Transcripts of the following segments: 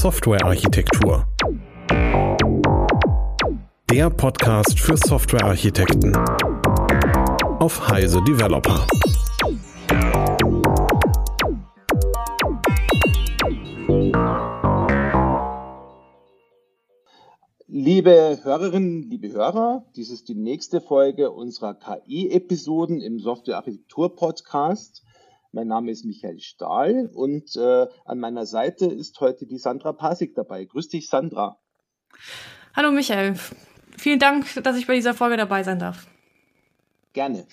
Softwarearchitektur. Der Podcast für Softwarearchitekten auf Heise Developer. Liebe Hörerinnen, liebe Hörer, dies ist die nächste Folge unserer KI-Episoden im Software-Architektur-Podcast. Mein Name ist Michael Stahl und äh, an meiner Seite ist heute die Sandra Pasik dabei. Grüß dich, Sandra. Hallo, Michael. Vielen Dank, dass ich bei dieser Folge dabei sein darf. Gerne.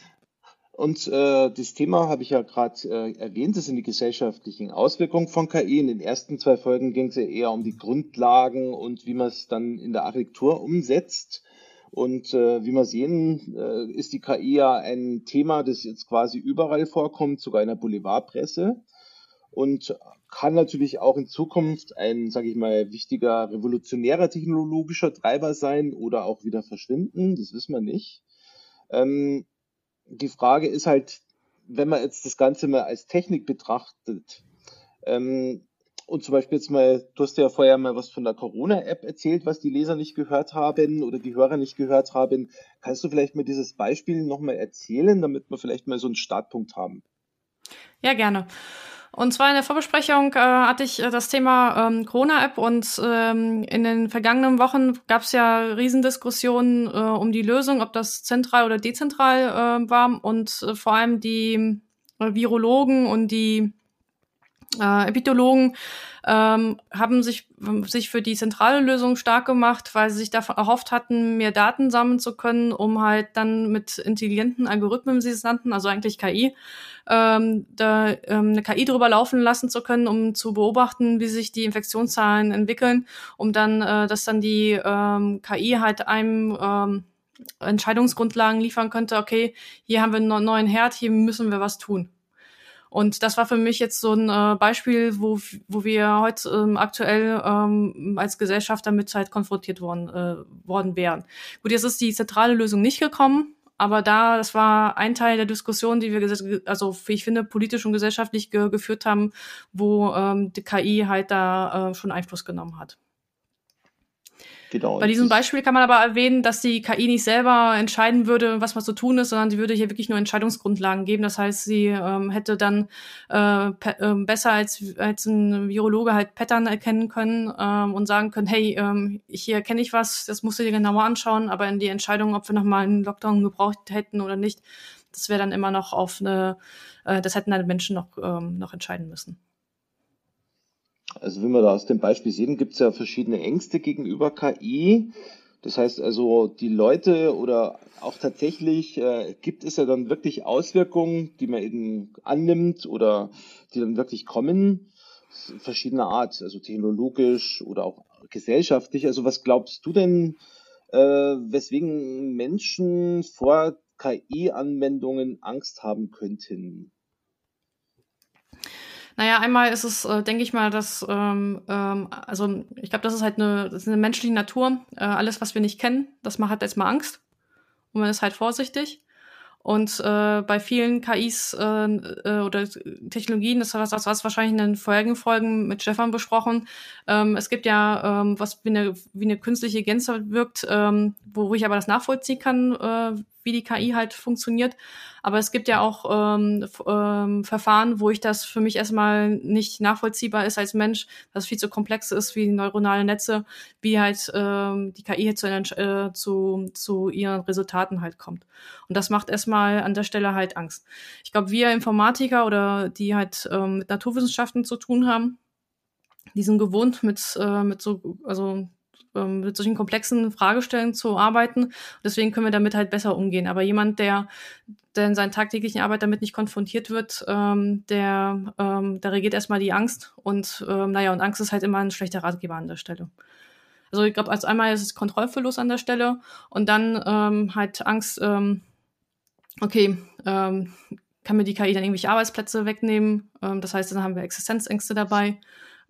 Und äh, das Thema habe ich ja gerade äh, erwähnt, das sind die gesellschaftlichen Auswirkungen von KI. In den ersten zwei Folgen ging es ja eher um die Grundlagen und wie man es dann in der Architektur umsetzt. Und äh, wie wir sehen, äh, ist die KI ja ein Thema, das jetzt quasi überall vorkommt, sogar in der Boulevardpresse. Und kann natürlich auch in Zukunft ein, sage ich mal, wichtiger revolutionärer technologischer Treiber sein oder auch wieder verschwinden. Das wissen wir nicht. Ähm, die Frage ist halt, wenn man jetzt das Ganze mal als Technik betrachtet, ähm, und zum Beispiel jetzt mal, du hast ja vorher mal was von der Corona-App erzählt, was die Leser nicht gehört haben oder die Hörer nicht gehört haben. Kannst du vielleicht mal dieses Beispiel nochmal erzählen, damit wir vielleicht mal so einen Startpunkt haben? Ja, gerne. Und zwar in der Vorbesprechung äh, hatte ich äh, das Thema ähm, Corona-App und ähm, in den vergangenen Wochen gab es ja Riesendiskussionen äh, um die Lösung, ob das zentral oder dezentral äh, war und äh, vor allem die äh, Virologen und die äh, Epidemiologen ähm, haben sich, sich für die zentrale Lösung stark gemacht, weil sie sich davon erhofft hatten, mehr Daten sammeln zu können, um halt dann mit intelligenten Algorithmen, sie es nannten, also eigentlich KI, ähm, da ähm, eine KI drüber laufen lassen zu können, um zu beobachten, wie sich die Infektionszahlen entwickeln, um dann, äh, dass dann die ähm, KI halt einem ähm, Entscheidungsgrundlagen liefern könnte, okay, hier haben wir einen neuen Herd, hier müssen wir was tun. Und das war für mich jetzt so ein äh, Beispiel, wo, wo wir heute ähm, aktuell ähm, als Gesellschaft damit halt konfrontiert worden, äh, worden wären. Gut, jetzt ist die zentrale Lösung nicht gekommen, aber da, das war ein Teil der Diskussion, die wir, also wie ich finde, politisch und gesellschaftlich ge geführt haben, wo ähm, die KI halt da äh, schon Einfluss genommen hat. Genau. Bei diesem Beispiel kann man aber erwähnen, dass die KI nicht selber entscheiden würde, was man zu tun ist, sondern sie würde hier wirklich nur Entscheidungsgrundlagen geben. Das heißt, sie ähm, hätte dann äh, äh, besser als, als ein Virologe halt Pattern erkennen können ähm, und sagen können, hey, ähm, hier erkenne ich was, das musst du dir genauer anschauen, aber in die Entscheidung, ob wir nochmal einen Lockdown gebraucht hätten oder nicht, das wäre dann immer noch auf eine, äh, das hätten dann Menschen noch, ähm, noch entscheiden müssen. Also wie wir da aus dem Beispiel sehen, gibt es ja verschiedene Ängste gegenüber KI. Das heißt also, die Leute oder auch tatsächlich äh, gibt es ja dann wirklich Auswirkungen, die man eben annimmt oder die dann wirklich kommen, verschiedener Art, also technologisch oder auch gesellschaftlich. Also was glaubst du denn, äh, weswegen Menschen vor KI-Anwendungen Angst haben könnten? Naja, einmal ist es, äh, denke ich mal, dass, ähm, ähm, also ich glaube, das ist halt eine, das ist eine menschliche Natur. Äh, alles, was wir nicht kennen, das macht halt jetzt mal Angst. Und man ist halt vorsichtig. Und äh, bei vielen KIs äh, äh, oder Technologien, das das was wahrscheinlich in den vorherigen Folgen mit Stefan besprochen. Ähm, es gibt ja ähm, was wie eine, wie eine künstliche Gänse wirkt, ähm, wo ich aber das nachvollziehen kann, äh, wie die KI halt funktioniert. Aber es gibt ja auch ähm, ähm, Verfahren, wo ich das für mich erstmal nicht nachvollziehbar ist als Mensch, was viel zu komplex ist wie neuronale Netze, wie halt ähm, die KI zu, äh, zu, zu ihren Resultaten halt kommt. Und das macht erstmal an der Stelle halt Angst. Ich glaube, wir Informatiker oder die halt ähm, mit Naturwissenschaften zu tun haben, die sind gewohnt mit, äh, mit so, also ähm, mit solchen komplexen Fragestellungen zu arbeiten. Deswegen können wir damit halt besser umgehen. Aber jemand, der, der in seiner tagtäglichen Arbeit damit nicht konfrontiert wird, ähm, der, ähm, da regiert erstmal die Angst. Und ähm, naja, und Angst ist halt immer ein schlechter Ratgeber an der Stelle. Also ich glaube, als einmal ist es Kontrollverlust an der Stelle und dann ähm, halt Angst, ähm, okay, ähm, kann mir die KI dann irgendwelche Arbeitsplätze wegnehmen? Ähm, das heißt, dann haben wir Existenzängste dabei.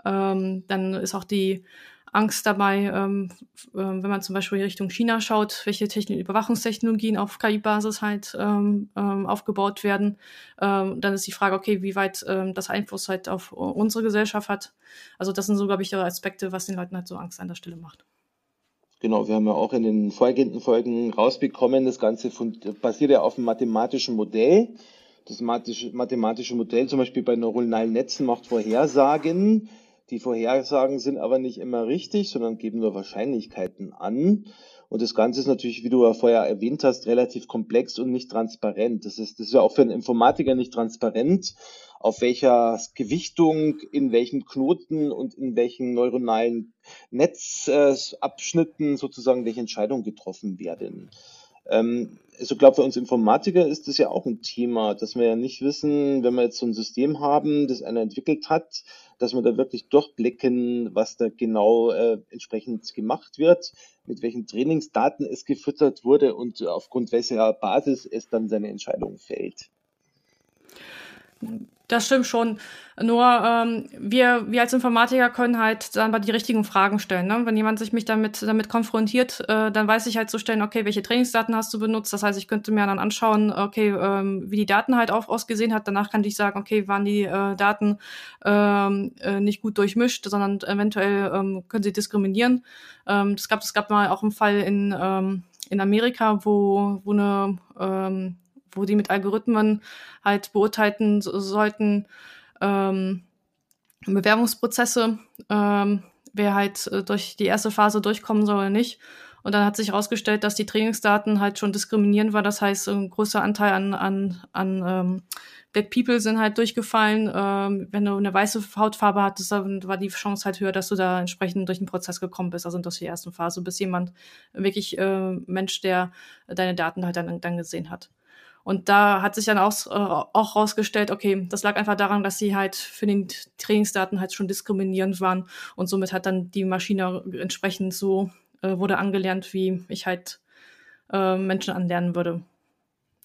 Ähm, dann ist auch die Angst dabei, ähm, äh, wenn man zum Beispiel Richtung China schaut, welche Techn Überwachungstechnologien auf KI-Basis halt ähm, ähm, aufgebaut werden. Ähm, dann ist die Frage, okay, wie weit ähm, das Einfluss halt auf unsere Gesellschaft hat. Also das sind so, glaube ich, Aspekte, was den Leuten halt so Angst an der Stelle macht. Genau, wir haben ja auch in den folgenden Folgen rausbekommen, das Ganze basiert ja auf einem mathematischen Modell. Das mathematische Modell zum Beispiel bei neuronalen Netzen macht Vorhersagen die Vorhersagen sind aber nicht immer richtig, sondern geben nur Wahrscheinlichkeiten an. Und das Ganze ist natürlich, wie du ja vorher erwähnt hast, relativ komplex und nicht transparent. Das ist, das ist ja auch für einen Informatiker nicht transparent, auf welcher Gewichtung, in welchen Knoten und in welchen neuronalen Netzabschnitten sozusagen welche Entscheidungen getroffen werden. Ähm, also glaube, für uns Informatiker ist das ja auch ein Thema, dass wir ja nicht wissen, wenn wir jetzt so ein System haben, das einer entwickelt hat, dass wir da wirklich durchblicken, was da genau äh, entsprechend gemacht wird, mit welchen Trainingsdaten es gefüttert wurde und aufgrund welcher Basis es dann seine Entscheidung fällt. Das stimmt schon. Nur ähm, wir, wir als Informatiker können halt dann mal die richtigen Fragen stellen. Ne? Wenn jemand sich mich damit, damit konfrontiert, äh, dann weiß ich halt zu stellen, okay, welche Trainingsdaten hast du benutzt? Das heißt, ich könnte mir dann anschauen, okay, ähm, wie die Daten halt auch ausgesehen hat. Danach kann ich sagen, okay, waren die äh, Daten ähm, äh, nicht gut durchmischt, sondern eventuell ähm, können sie diskriminieren. Ähm, es gab, es gab mal auch einen Fall in, ähm, in Amerika, wo, wo eine ähm, wo die mit Algorithmen halt beurteilen sollten, ähm, Bewerbungsprozesse, ähm, wer halt äh, durch die erste Phase durchkommen soll oder nicht. Und dann hat sich herausgestellt, dass die Trainingsdaten halt schon diskriminierend war. Das heißt, ein großer Anteil an, an, an ähm, Black People sind halt durchgefallen. Ähm, wenn du eine weiße Hautfarbe hattest, dann war die Chance halt höher, dass du da entsprechend durch den Prozess gekommen bist, also durch die erste Phase, bis jemand wirklich äh, Mensch, der deine Daten halt dann, dann gesehen hat. Und da hat sich dann auch, äh, auch rausgestellt, okay, das lag einfach daran, dass sie halt für den Trainingsdaten halt schon diskriminierend waren und somit hat dann die Maschine entsprechend so äh, wurde angelernt, wie ich halt äh, Menschen anlernen würde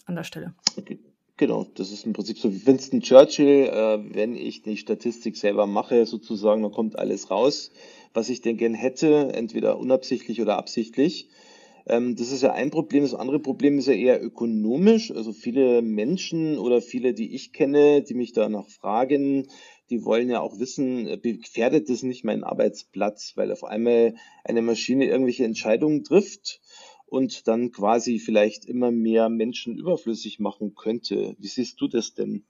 an der Stelle. Okay. Genau, das ist im Prinzip so wie Winston Churchill, äh, wenn ich die Statistik selber mache, sozusagen, dann kommt alles raus, was ich denn gern hätte, entweder unabsichtlich oder absichtlich. Ähm, das ist ja ein Problem. Das andere Problem ist ja eher ökonomisch. Also viele Menschen oder viele, die ich kenne, die mich danach fragen, die wollen ja auch wissen, äh, gefährdet das nicht meinen Arbeitsplatz, weil auf einmal eine Maschine irgendwelche Entscheidungen trifft und dann quasi vielleicht immer mehr Menschen überflüssig machen könnte. Wie siehst du das denn?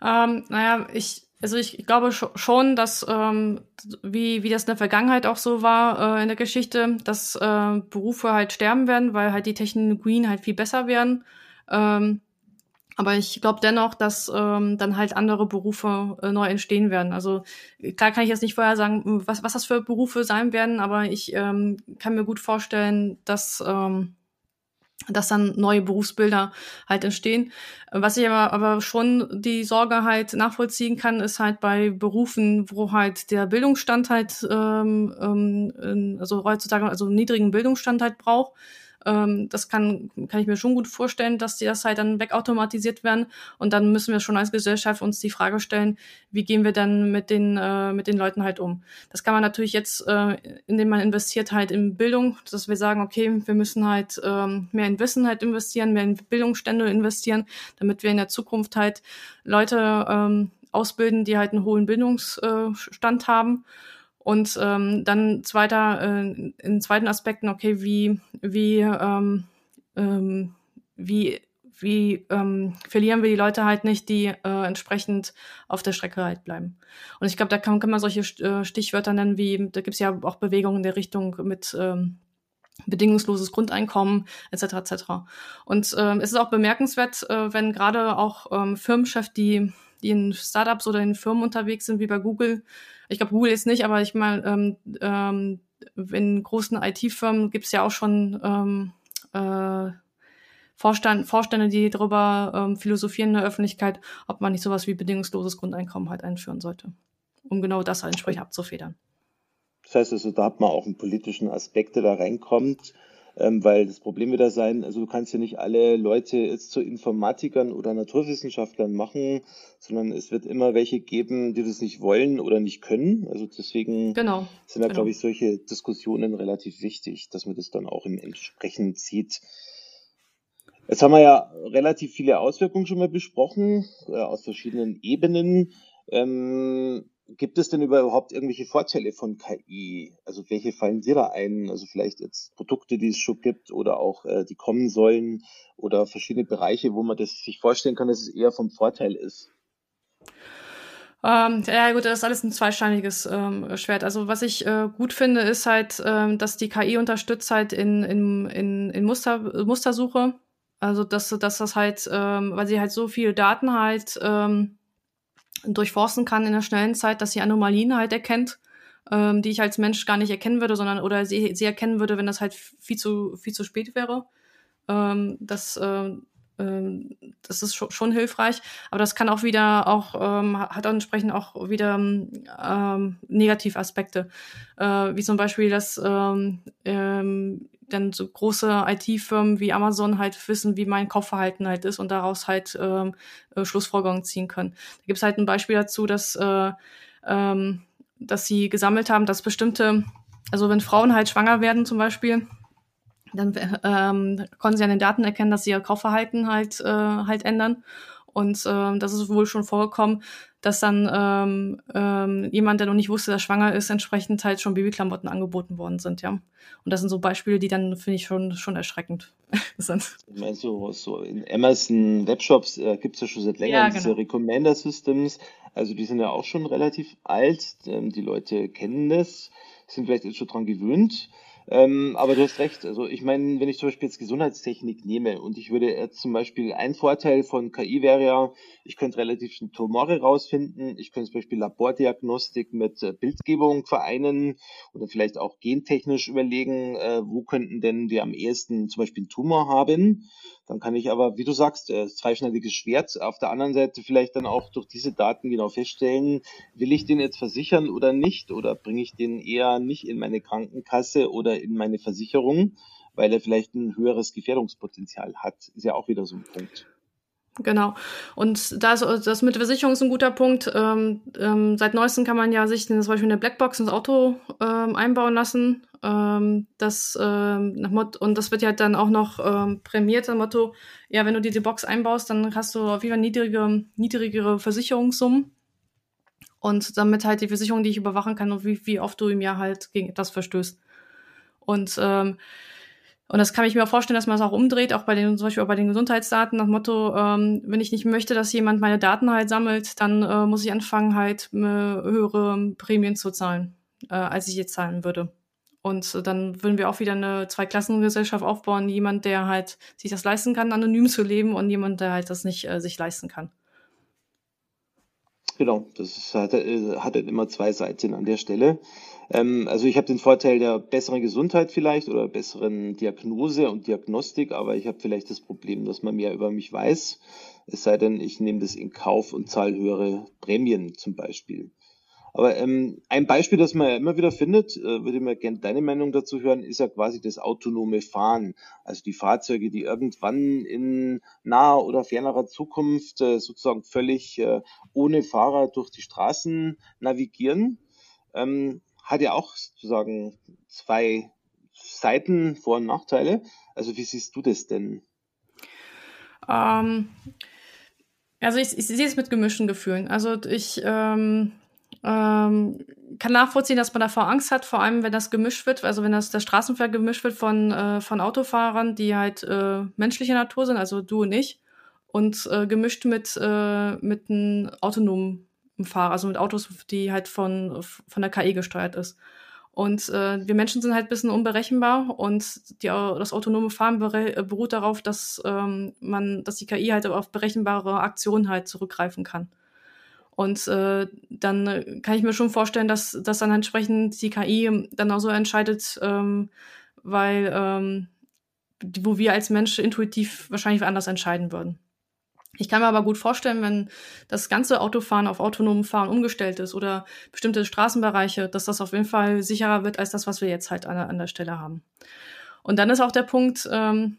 Ähm, naja, ich, also ich glaube schon, dass ähm, wie, wie das in der Vergangenheit auch so war äh, in der Geschichte, dass äh, Berufe halt sterben werden, weil halt die Technologien halt viel besser werden. Ähm, aber ich glaube dennoch, dass ähm, dann halt andere Berufe äh, neu entstehen werden. Also klar kann ich jetzt nicht vorher sagen, was, was das für Berufe sein werden, aber ich ähm, kann mir gut vorstellen, dass ähm, dass dann neue Berufsbilder halt entstehen. Was ich aber, aber schon die Sorge halt nachvollziehen kann, ist halt bei Berufen, wo halt der Bildungsstand halt, ähm, ähm, also heutzutage also niedrigen Bildungsstand halt braucht, ähm, das kann, kann ich mir schon gut vorstellen, dass die das halt dann wegautomatisiert werden. Und dann müssen wir schon als Gesellschaft uns die Frage stellen, wie gehen wir dann mit den, äh, mit den Leuten halt um? Das kann man natürlich jetzt, äh, indem man investiert halt in Bildung, dass wir sagen, okay, wir müssen halt ähm, mehr in Wissen halt investieren, mehr in Bildungsstände investieren, damit wir in der Zukunft halt Leute ähm, ausbilden, die halt einen hohen Bildungsstand haben. Und ähm, dann zweiter, äh, in zweiten Aspekten, okay, wie, wie, ähm, ähm, wie, wie ähm, verlieren wir die Leute halt nicht, die äh, entsprechend auf der Strecke halt bleiben. Und ich glaube, da kann, kann man solche äh, Stichwörter nennen, wie, da gibt's ja auch Bewegungen in der Richtung mit ähm, bedingungsloses Grundeinkommen etc. etc. Und ähm, es ist auch bemerkenswert, äh, wenn gerade auch ähm, Firmenchefs, die, die in Startups oder in Firmen unterwegs sind, wie bei Google, ich glaube Google jetzt nicht, aber ich meine, ähm, ähm, in großen IT-Firmen gibt es ja auch schon ähm, äh, Vorstand, Vorstände, die darüber ähm, philosophieren in der Öffentlichkeit, ob man nicht sowas wie bedingungsloses Grundeinkommen halt einführen sollte, um genau das entsprechend abzufedern. Das heißt also, da hat man auch einen politischen Aspekt, der da reinkommt. Ähm, weil das Problem wird da sein, also du kannst ja nicht alle Leute jetzt zu Informatikern oder Naturwissenschaftlern machen, sondern es wird immer welche geben, die das nicht wollen oder nicht können. Also deswegen genau, sind da, genau. glaube ich, solche Diskussionen relativ wichtig, dass man das dann auch im entsprechend sieht. Jetzt haben wir ja relativ viele Auswirkungen schon mal besprochen, äh, aus verschiedenen Ebenen. Ähm, gibt es denn überhaupt irgendwelche Vorteile von KI? Also welche fallen dir da ein? Also vielleicht jetzt Produkte, die es schon gibt oder auch äh, die kommen sollen oder verschiedene Bereiche, wo man das sich vorstellen kann, dass es eher vom Vorteil ist. Ähm, ja gut, das ist alles ein zweischneidiges ähm, Schwert. Also was ich äh, gut finde, ist halt, ähm, dass die KI unterstützt halt in, in, in, in Muster, Mustersuche. Also dass, dass das halt, ähm, weil sie halt so viel Daten halt ähm, durchforsten kann in der schnellen Zeit, dass sie Anomalien halt erkennt, ähm, die ich als Mensch gar nicht erkennen würde, sondern oder sie, sie erkennen würde, wenn das halt viel zu, viel zu spät wäre. Ähm, das, äh, ähm, das ist schon, schon hilfreich, aber das kann auch wieder auch, ähm, hat auch entsprechend auch wieder ähm, Negativaspekte, äh, wie zum Beispiel, dass ähm, ähm, dann so große IT-Firmen wie Amazon halt wissen, wie mein Kaufverhalten halt ist und daraus halt ähm, äh, Schlussfolgerungen ziehen können. Da gibt es halt ein Beispiel dazu, dass, äh, ähm, dass sie gesammelt haben, dass bestimmte, also wenn Frauen halt schwanger werden zum Beispiel, dann ähm, konnten sie an den Daten erkennen, dass sie ihr Kaufverhalten halt, äh, halt ändern. Und ähm, das ist wohl schon vorgekommen, dass dann ähm, ähm, jemand, der noch nicht wusste, dass er schwanger ist, entsprechend halt schon Babyklamotten angeboten worden sind, ja. Und das sind so Beispiele, die dann, finde ich, schon, schon erschreckend sind. Ich meine, so, in Amazon Webshops äh, gibt es ja schon seit längerem Ja, diese genau. Recommender Systems. Also die sind ja auch schon relativ alt. Ähm, die Leute kennen das, sind vielleicht jetzt schon dran gewöhnt. Ähm, aber du hast recht. Also ich meine, wenn ich zum Beispiel jetzt Gesundheitstechnik nehme und ich würde jetzt zum Beispiel ein Vorteil von KI wäre ja, ich könnte relativ schnell Tumore rausfinden. Ich könnte zum Beispiel Labordiagnostik mit äh, Bildgebung vereinen oder vielleicht auch gentechnisch überlegen, äh, wo könnten denn wir am ehesten zum Beispiel einen Tumor haben. Dann kann ich aber, wie du sagst, äh, zweischneidiges Schwert auf der anderen Seite vielleicht dann auch durch diese Daten genau feststellen, will ich den jetzt versichern oder nicht oder bringe ich den eher nicht in meine Krankenkasse oder in meine Versicherung, weil er vielleicht ein höheres Gefährdungspotenzial hat. Ist ja auch wieder so ein Punkt. Genau. Und das, das mit Versicherung ist ein guter Punkt. Ähm, ähm, seit neuestem kann man ja sich zum Beispiel eine Blackbox ins Auto ähm, einbauen lassen. Ähm, das, ähm, und das wird ja dann auch noch ähm, prämiert, nach Motto, ja, wenn du diese Box einbaust, dann hast du auf jeden Fall niedrige, niedrigere Versicherungssummen. Und damit halt die Versicherung, die ich überwachen kann und wie, wie oft du im Jahr halt gegen etwas verstößt. Und ähm, und das kann ich mir auch vorstellen, dass man das auch umdreht, auch bei den, zum Beispiel auch bei den Gesundheitsdaten, nach Motto, ähm, wenn ich nicht möchte, dass jemand meine Daten halt sammelt, dann äh, muss ich anfangen, halt äh, höhere Prämien zu zahlen, äh, als ich jetzt zahlen würde. Und dann würden wir auch wieder eine Zweiklassengesellschaft aufbauen, jemand, der halt sich das leisten kann, anonym zu leben und jemand, der halt das nicht äh, sich leisten kann. Genau, das ist, hat, äh, hat halt immer zwei Seiten an der Stelle. Ähm, also ich habe den Vorteil der besseren Gesundheit vielleicht oder besseren Diagnose und Diagnostik, aber ich habe vielleicht das Problem, dass man mehr über mich weiß. Es sei denn, ich nehme das in Kauf und zahle höhere Prämien zum Beispiel. Aber ähm, ein Beispiel, das man ja immer wieder findet, äh, würde mir gerne deine Meinung dazu hören, ist ja quasi das autonome Fahren. Also die Fahrzeuge, die irgendwann in naher oder fernerer Zukunft äh, sozusagen völlig äh, ohne Fahrer durch die Straßen navigieren. Ähm, hat ja auch sozusagen zwei Seiten, Vor- und Nachteile. Also wie siehst du das denn? Ähm, also ich, ich sehe es mit gemischten Gefühlen. Also ich ähm, ähm, kann nachvollziehen, dass man davor Angst hat, vor allem wenn das gemischt wird, also wenn das der Straßenverkehr gemischt wird von, äh, von Autofahrern, die halt äh, menschlicher Natur sind, also du und ich, und äh, gemischt mit, äh, mit einem autonomen Fahrer, also mit Autos, die halt von, von der KI gesteuert ist. Und äh, wir Menschen sind halt ein bisschen unberechenbar und die, das autonome Fahren beruht darauf, dass ähm, man, dass die KI halt auf berechenbare Aktionen halt zurückgreifen kann. Und äh, dann kann ich mir schon vorstellen, dass, dass dann entsprechend die KI dann auch so entscheidet, ähm, weil ähm, wo wir als Mensch intuitiv wahrscheinlich anders entscheiden würden. Ich kann mir aber gut vorstellen, wenn das ganze Autofahren auf autonomen Fahren umgestellt ist oder bestimmte Straßenbereiche, dass das auf jeden Fall sicherer wird als das, was wir jetzt halt an, an der Stelle haben. Und dann ist auch der Punkt, ähm,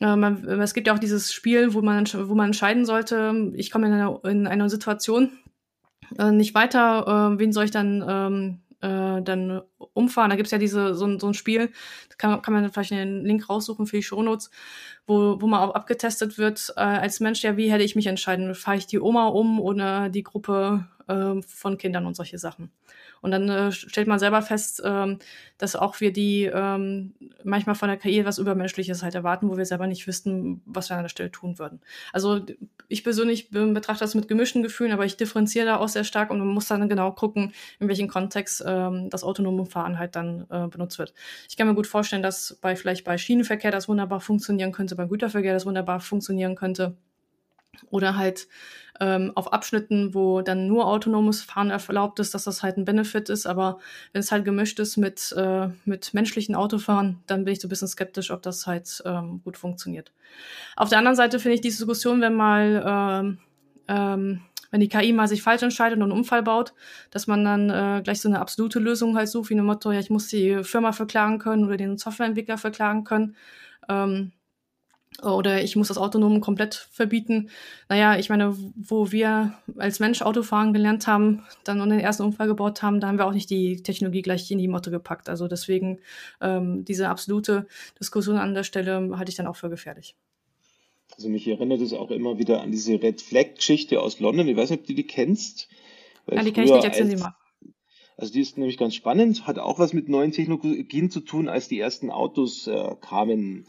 äh, es gibt ja auch dieses Spiel, wo man, wo man entscheiden sollte, ich komme in eine, in eine Situation äh, nicht weiter, äh, wen soll ich dann ähm, äh, dann umfahren. Da gibt's ja diese, so, ein so ein Spiel, kann, kann man vielleicht einen Link raussuchen für die Shownotes, wo, wo man auch abgetestet wird, äh, als Mensch, ja, wie hätte ich mich entscheiden? Fahre ich die Oma um oder die Gruppe äh, von Kindern und solche Sachen? Und dann äh, stellt man selber fest, ähm, dass auch wir die ähm, manchmal von der KI etwas Übermenschliches halt erwarten, wo wir selber nicht wüssten, was wir an der Stelle tun würden. Also ich persönlich betrachte das mit gemischten Gefühlen, aber ich differenziere da auch sehr stark und man muss dann genau gucken, in welchem Kontext ähm, das autonome Fahren halt dann äh, benutzt wird. Ich kann mir gut vorstellen, dass bei vielleicht bei Schienenverkehr das wunderbar funktionieren könnte, beim Güterverkehr das wunderbar funktionieren könnte. Oder halt ähm, auf Abschnitten, wo dann nur autonomes Fahren erlaubt ist, dass das halt ein Benefit ist. Aber wenn es halt gemischt ist mit, äh, mit menschlichen Autofahren, dann bin ich so ein bisschen skeptisch, ob das halt ähm, gut funktioniert. Auf der anderen Seite finde ich die Diskussion, wenn mal ähm, ähm, wenn die KI mal sich falsch entscheidet und einen Unfall baut, dass man dann äh, gleich so eine absolute Lösung halt sucht, wie ein Motto, ja, ich muss die Firma verklagen können oder den Softwareentwickler verklagen können. Ähm, oder ich muss das Autonomen komplett verbieten. Naja, ich meine, wo wir als Mensch Autofahren gelernt haben, dann und den ersten Unfall gebaut haben, da haben wir auch nicht die Technologie gleich in die Motte gepackt. Also deswegen ähm, diese absolute Diskussion an der Stelle halte ich dann auch für gefährlich. Also mich erinnert es auch immer wieder an diese Red Flag-Geschichte aus London. Ich weiß nicht, ob du die kennst. ja, die kenne ich nicht, erzählen Sie mal. Also die ist nämlich ganz spannend, hat auch was mit neuen Technologien zu tun, als die ersten Autos äh, kamen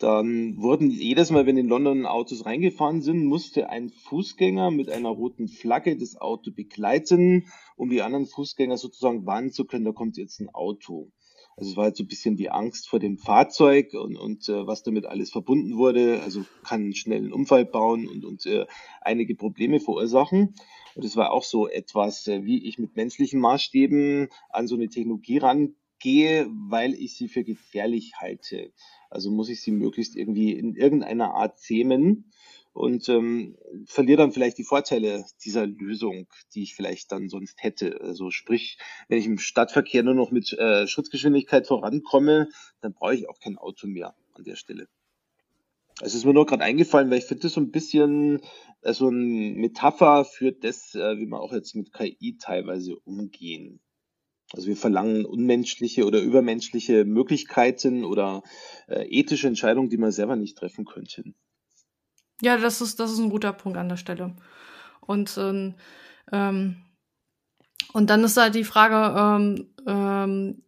dann wurden jedes Mal, wenn in London Autos reingefahren sind, musste ein Fußgänger mit einer roten Flagge das Auto begleiten, um die anderen Fußgänger sozusagen warnen zu können, da kommt jetzt ein Auto. Also es war halt so ein bisschen die Angst vor dem Fahrzeug und, und äh, was damit alles verbunden wurde. Also kann schnell einen Unfall bauen und, und äh, einige Probleme verursachen. Und es war auch so etwas, äh, wie ich mit menschlichen Maßstäben an so eine Technologie rangehe, weil ich sie für gefährlich halte. Also muss ich sie möglichst irgendwie in irgendeiner Art zähmen und ähm, verliere dann vielleicht die Vorteile dieser Lösung, die ich vielleicht dann sonst hätte. Also sprich, wenn ich im Stadtverkehr nur noch mit äh, Schutzgeschwindigkeit vorankomme, dann brauche ich auch kein Auto mehr an der Stelle. Es ist mir nur gerade eingefallen, weil ich finde das so ein bisschen äh, so ein Metapher für das, äh, wie man auch jetzt mit KI teilweise umgehen. Also wir verlangen unmenschliche oder übermenschliche Möglichkeiten oder äh, ethische Entscheidungen, die man selber nicht treffen könnte. Ja, das ist, das ist ein guter Punkt an der Stelle. Und, ähm, ähm und dann ist halt die Frage, ähm, ähm,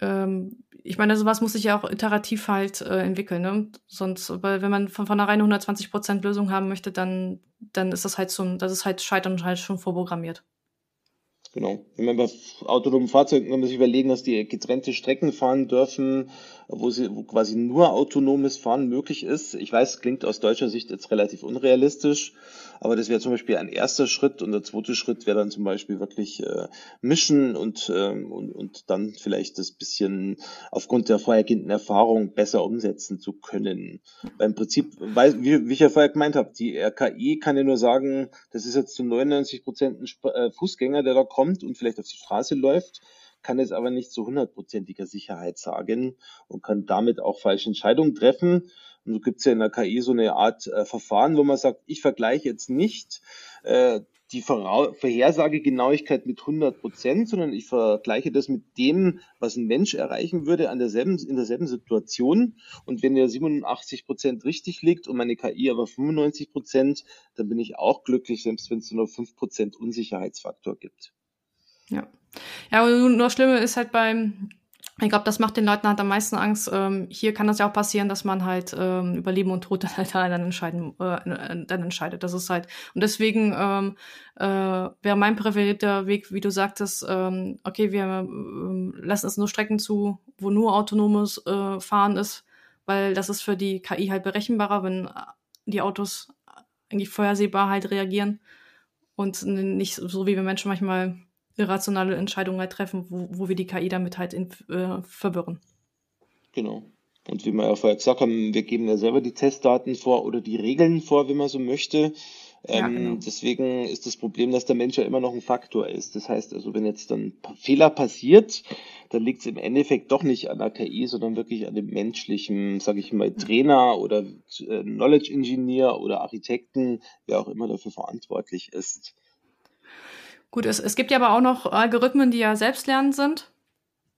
ähm, ich meine, sowas muss sich ja auch iterativ halt äh, entwickeln, ne? Sonst, weil wenn man von vornherein 120 Prozent Lösung haben möchte, dann, dann ist das halt so, das ist halt Scheitern halt schon vorprogrammiert. Genau. Wenn man bei autonomen Fahrzeugen kann man sich überlegen, dass die getrennte Strecken fahren dürfen, wo sie wo quasi nur autonomes Fahren möglich ist. Ich weiß, klingt aus deutscher Sicht jetzt relativ unrealistisch, aber das wäre zum Beispiel ein erster Schritt und der zweite Schritt wäre dann zum Beispiel wirklich äh, mischen und, ähm, und, und dann vielleicht das bisschen aufgrund der vorhergehenden Erfahrung besser umsetzen zu können. Beim Prinzip, weil, wie, wie ich ja vorher gemeint habe, die RKI kann ja nur sagen, das ist jetzt zu 99 Prozent ein äh, Fußgänger, der da kommt und vielleicht auf die Straße läuft kann es aber nicht zu hundertprozentiger Sicherheit sagen und kann damit auch falsche Entscheidungen treffen. Und so gibt es ja in der KI so eine Art äh, Verfahren, wo man sagt, ich vergleiche jetzt nicht äh, die Vorhersagegenauigkeit mit 100 Prozent, sondern ich vergleiche das mit dem, was ein Mensch erreichen würde an derselben, in derselben Situation. Und wenn der 87 Prozent richtig liegt und meine KI aber 95 Prozent, dann bin ich auch glücklich, selbst wenn es nur 5 Prozent Unsicherheitsfaktor gibt. Ja. Ja, und nur Schlimme ist halt beim, ich glaube, das macht den Leuten halt am meisten Angst. Ähm, hier kann das ja auch passieren, dass man halt ähm, über Leben und Tod dann halt dann entscheiden, äh, dann entscheidet. Das ist halt und deswegen ähm, äh, wäre mein präferierter Weg, wie du sagtest, ähm, okay, wir äh, lassen es nur Strecken zu, wo nur autonomes äh, Fahren ist, weil das ist für die KI halt berechenbarer, wenn die Autos eigentlich vorhersehbar halt reagieren und nicht so wie wir Menschen manchmal irrationale Entscheidungen halt treffen, wo, wo wir die KI damit halt in, äh, verwirren. Genau. Und wie wir ja vorher gesagt haben, wir geben ja selber die Testdaten vor oder die Regeln vor, wenn man so möchte. Ähm, ja, genau. Deswegen ist das Problem, dass der Mensch ja immer noch ein Faktor ist. Das heißt also, wenn jetzt dann Fehler passiert, dann liegt es im Endeffekt doch nicht an der KI, sondern wirklich an dem menschlichen, sage ich mal, Trainer oder äh, Knowledge Engineer oder Architekten, wer auch immer dafür verantwortlich ist. Gut, es, es gibt ja aber auch noch Algorithmen, die ja selbstlernend sind.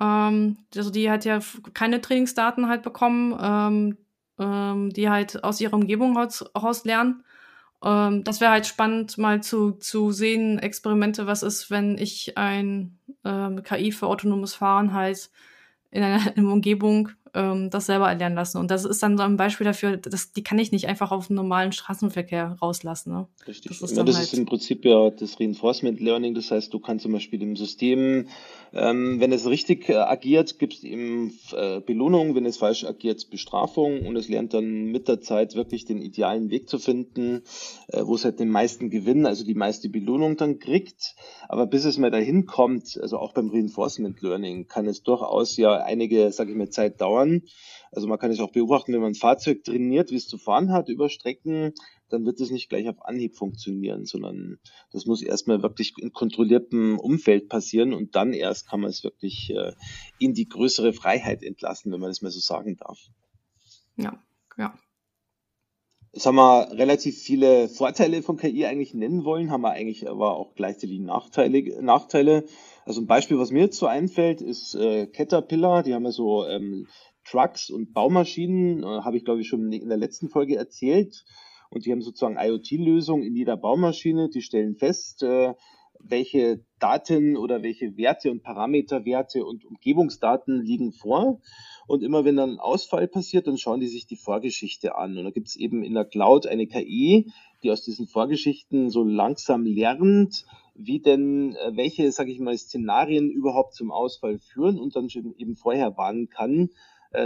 Ähm, also die halt ja keine Trainingsdaten halt bekommen, ähm, ähm, die halt aus ihrer Umgebung raus, lernen. Ähm, das wäre halt spannend, mal zu, zu sehen, Experimente, was ist, wenn ich ein ähm, KI für autonomes Fahren halt in einer, in einer Umgebung ähm, das selber erlernen lassen. Und das ist dann so ein Beispiel dafür, dass die kann ich nicht einfach auf den normalen Straßenverkehr rauslassen. Ne? Richtig. Das, ist, ja, das halt ist im Prinzip ja das Reinforcement Learning. Das heißt, du kannst zum Beispiel im System, ähm, wenn es richtig äh, agiert, gibst ihm äh, Belohnung, wenn es falsch agiert, Bestrafung und es lernt dann mit der Zeit wirklich den idealen Weg zu finden, äh, wo es halt den meisten Gewinn, also die meiste Belohnung dann kriegt. Aber bis es mal dahin kommt, also auch beim Reinforcement Learning, kann es durchaus ja einige, sage ich mal, Zeit dauern. Also man kann es auch beobachten, wenn man ein Fahrzeug trainiert, wie es zu fahren hat über Strecken, dann wird es nicht gleich auf Anhieb funktionieren, sondern das muss erstmal wirklich in kontrolliertem Umfeld passieren und dann erst kann man es wirklich äh, in die größere Freiheit entlassen, wenn man das mal so sagen darf. Ja, ja. Jetzt haben wir relativ viele Vorteile von KI eigentlich nennen wollen, haben wir eigentlich aber auch gleichzeitig Nachteile. Nachteile. Also ein Beispiel, was mir jetzt so einfällt, ist äh, Caterpillar. Die haben ja so ähm, Trucks und Baumaschinen, äh, habe ich glaube ich schon in der letzten Folge erzählt. Und die haben sozusagen IoT-Lösungen in jeder Baumaschine. Die stellen fest, äh, welche Daten oder welche Werte und Parameterwerte und Umgebungsdaten liegen vor. Und immer wenn dann ein Ausfall passiert, dann schauen die sich die Vorgeschichte an. Und da gibt es eben in der Cloud eine KI, die aus diesen Vorgeschichten so langsam lernt, wie denn äh, welche, sage ich mal, Szenarien überhaupt zum Ausfall führen und dann eben vorher warnen kann,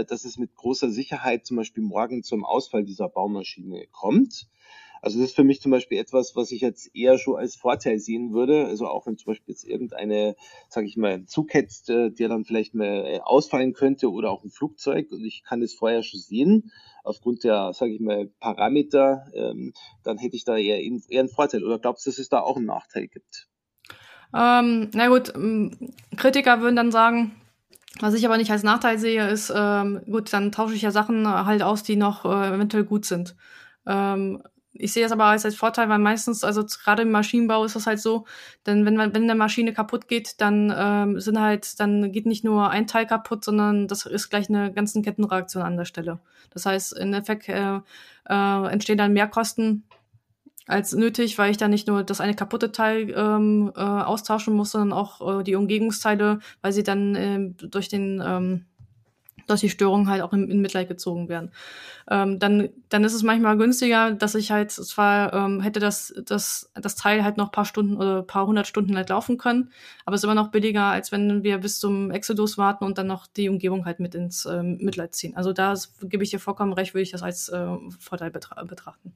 dass es mit großer Sicherheit zum Beispiel morgen zum Ausfall dieser Baumaschine kommt. Also das ist für mich zum Beispiel etwas, was ich jetzt eher schon als Vorteil sehen würde. Also auch wenn zum Beispiel jetzt irgendeine, sage ich mal, Zug hättest, äh, der dann vielleicht mal äh, ausfallen könnte oder auch ein Flugzeug und ich kann das vorher schon sehen aufgrund der, sage ich mal, Parameter, ähm, dann hätte ich da eher, eher einen Vorteil. Oder glaubst du, dass es da auch einen Nachteil gibt? Ähm, na gut, Kritiker würden dann sagen, was ich aber nicht als Nachteil sehe, ist, ähm, gut, dann tausche ich ja Sachen halt aus, die noch äh, eventuell gut sind. Ähm, ich sehe das aber als, als Vorteil, weil meistens, also gerade im Maschinenbau ist das halt so, denn wenn man, wenn eine Maschine kaputt geht, dann ähm, sind halt, dann geht nicht nur ein Teil kaputt, sondern das ist gleich eine ganze Kettenreaktion an der Stelle. Das heißt, im Effekt äh, äh, entstehen dann mehr Kosten als nötig, weil ich dann nicht nur das eine kaputte Teil ähm, äh, austauschen muss, sondern auch äh, die Umgebungsteile, weil sie dann äh, durch den ähm, dass die Störungen halt auch in, in Mitleid gezogen werden. Ähm, dann, dann ist es manchmal günstiger, dass ich halt zwar ähm, hätte das, das, das Teil halt noch paar Stunden oder paar hundert Stunden halt laufen können, aber es ist immer noch billiger, als wenn wir bis zum Exodus warten und dann noch die Umgebung halt mit ins ähm, Mitleid ziehen. Also da gebe ich dir vollkommen recht, würde ich das als äh, Vorteil betra betrachten.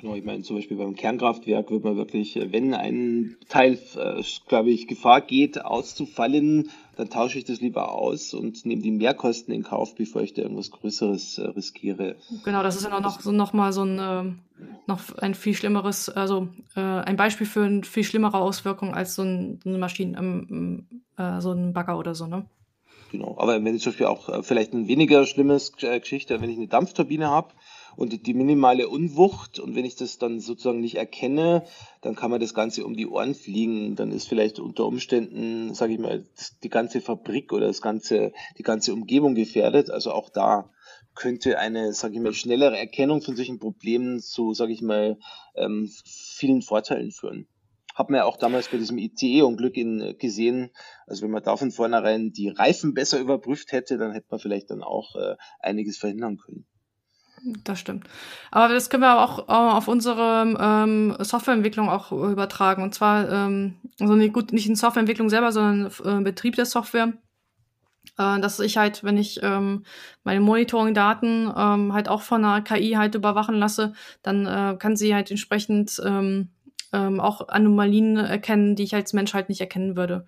Genau, ich meine zum Beispiel beim Kernkraftwerk wird man wirklich, äh, wenn ein Teil, äh, glaube ich, Gefahr geht, auszufallen, dann tausche ich das lieber aus und nehme die Mehrkosten in Kauf, bevor ich da irgendwas Größeres äh, riskiere. Genau, das ist ja noch, so, noch mal so ein, äh, noch ein viel schlimmeres, also äh, ein Beispiel für eine viel schlimmere Auswirkung als so, ein, so eine Maschine, ähm, äh, so ein Bagger oder so, ne? Genau, aber wenn ich zum Beispiel auch vielleicht ein weniger schlimmes Geschichte, wenn ich eine Dampfturbine habe, und die minimale Unwucht. Und wenn ich das dann sozusagen nicht erkenne, dann kann man das Ganze um die Ohren fliegen. Dann ist vielleicht unter Umständen, sage ich mal, die ganze Fabrik oder das ganze, die ganze Umgebung gefährdet. Also auch da könnte eine, sage ich mal, schnellere Erkennung von solchen Problemen zu, sage ich mal, ähm, vielen Vorteilen führen. Hat man ja auch damals bei diesem ICE-Unglück gesehen. Also wenn man da von vornherein die Reifen besser überprüft hätte, dann hätte man vielleicht dann auch äh, einiges verhindern können. Das stimmt. Aber das können wir auch auf unsere ähm, Softwareentwicklung auch übertragen. Und zwar, ähm, also nicht, gut, nicht in Softwareentwicklung selber, sondern äh, Betrieb der Software. Äh, dass ich halt, wenn ich ähm, meine Monitoring-Daten ähm, halt auch von einer KI halt überwachen lasse, dann äh, kann sie halt entsprechend ähm, ähm, auch Anomalien erkennen, die ich als Mensch halt nicht erkennen würde.